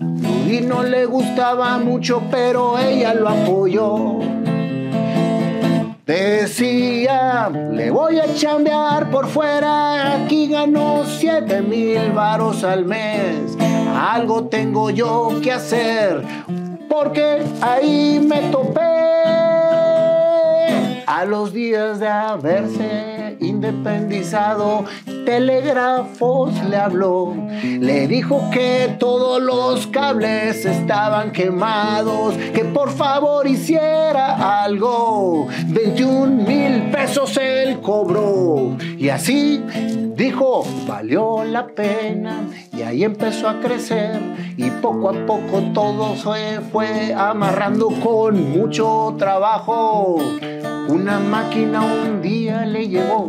Speaker 1: Ludi no le gustaba mucho, pero ella lo apoyó. Decía, le voy a chambear por fuera, aquí gano siete mil varos al mes. Algo tengo yo que hacer, porque ahí me topé. A los días de haberse independizado, Telégrafos le habló. Le dijo que todos los cables estaban quemados, que por favor hiciera algo. 21 mil pesos él cobró. Y así dijo, valió la pena. Y ahí empezó a crecer. Y poco a poco todo se fue amarrando con mucho trabajo. Una máquina un día le llegó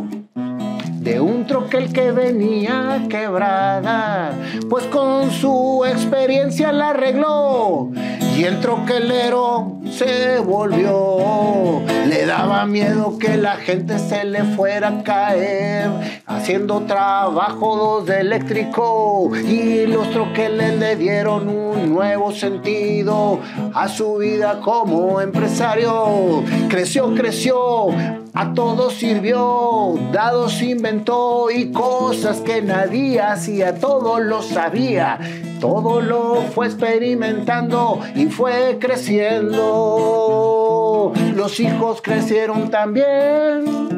Speaker 1: de un troquel que venía quebrada, pues con su experiencia la arregló y el troquelero se volvió. Le daba miedo que la gente se le fuera a caer haciendo trabajos de eléctrico y los troqueles le dieron un nuevo sentido a su vida como empresario. Creció, creció, a todos sirvió, dados inventó y cosas que nadie hacía, todo lo sabía, todo lo fue experimentando y fue creciendo. Los hijos crecieron también.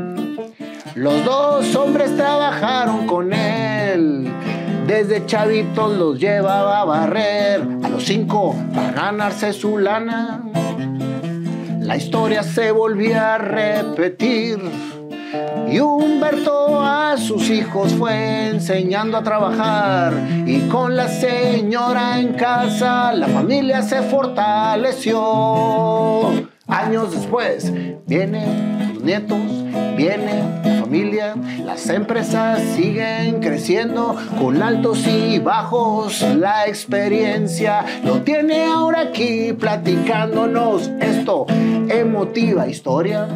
Speaker 1: Los dos hombres trabajaron con él. Desde chavitos los llevaba a barrer. A los cinco para ganarse su lana. La historia se volvía a repetir. Y Humberto a sus hijos fue enseñando a trabajar y con la señora en casa la familia se fortaleció. Años después vienen los nietos, viene la familia, las empresas siguen creciendo con altos y bajos. La experiencia lo tiene ahora aquí platicándonos esto emotiva historia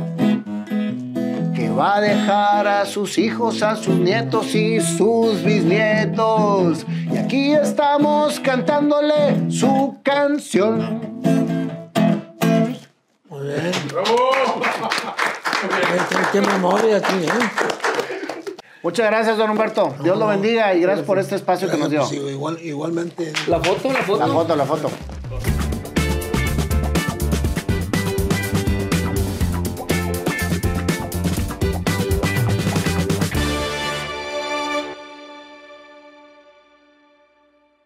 Speaker 1: que va a dejar a sus hijos, a sus nietos y sus bisnietos. Y aquí estamos cantándole su canción.
Speaker 2: Muy bien. ¡Bravo! Qué, qué memoria aquí, ¿eh?
Speaker 1: Muchas gracias, don Humberto. Dios lo bendiga y gracias por este espacio que nos dio.
Speaker 2: Sí, igual, igualmente.
Speaker 3: La foto, la foto.
Speaker 1: La foto, la foto.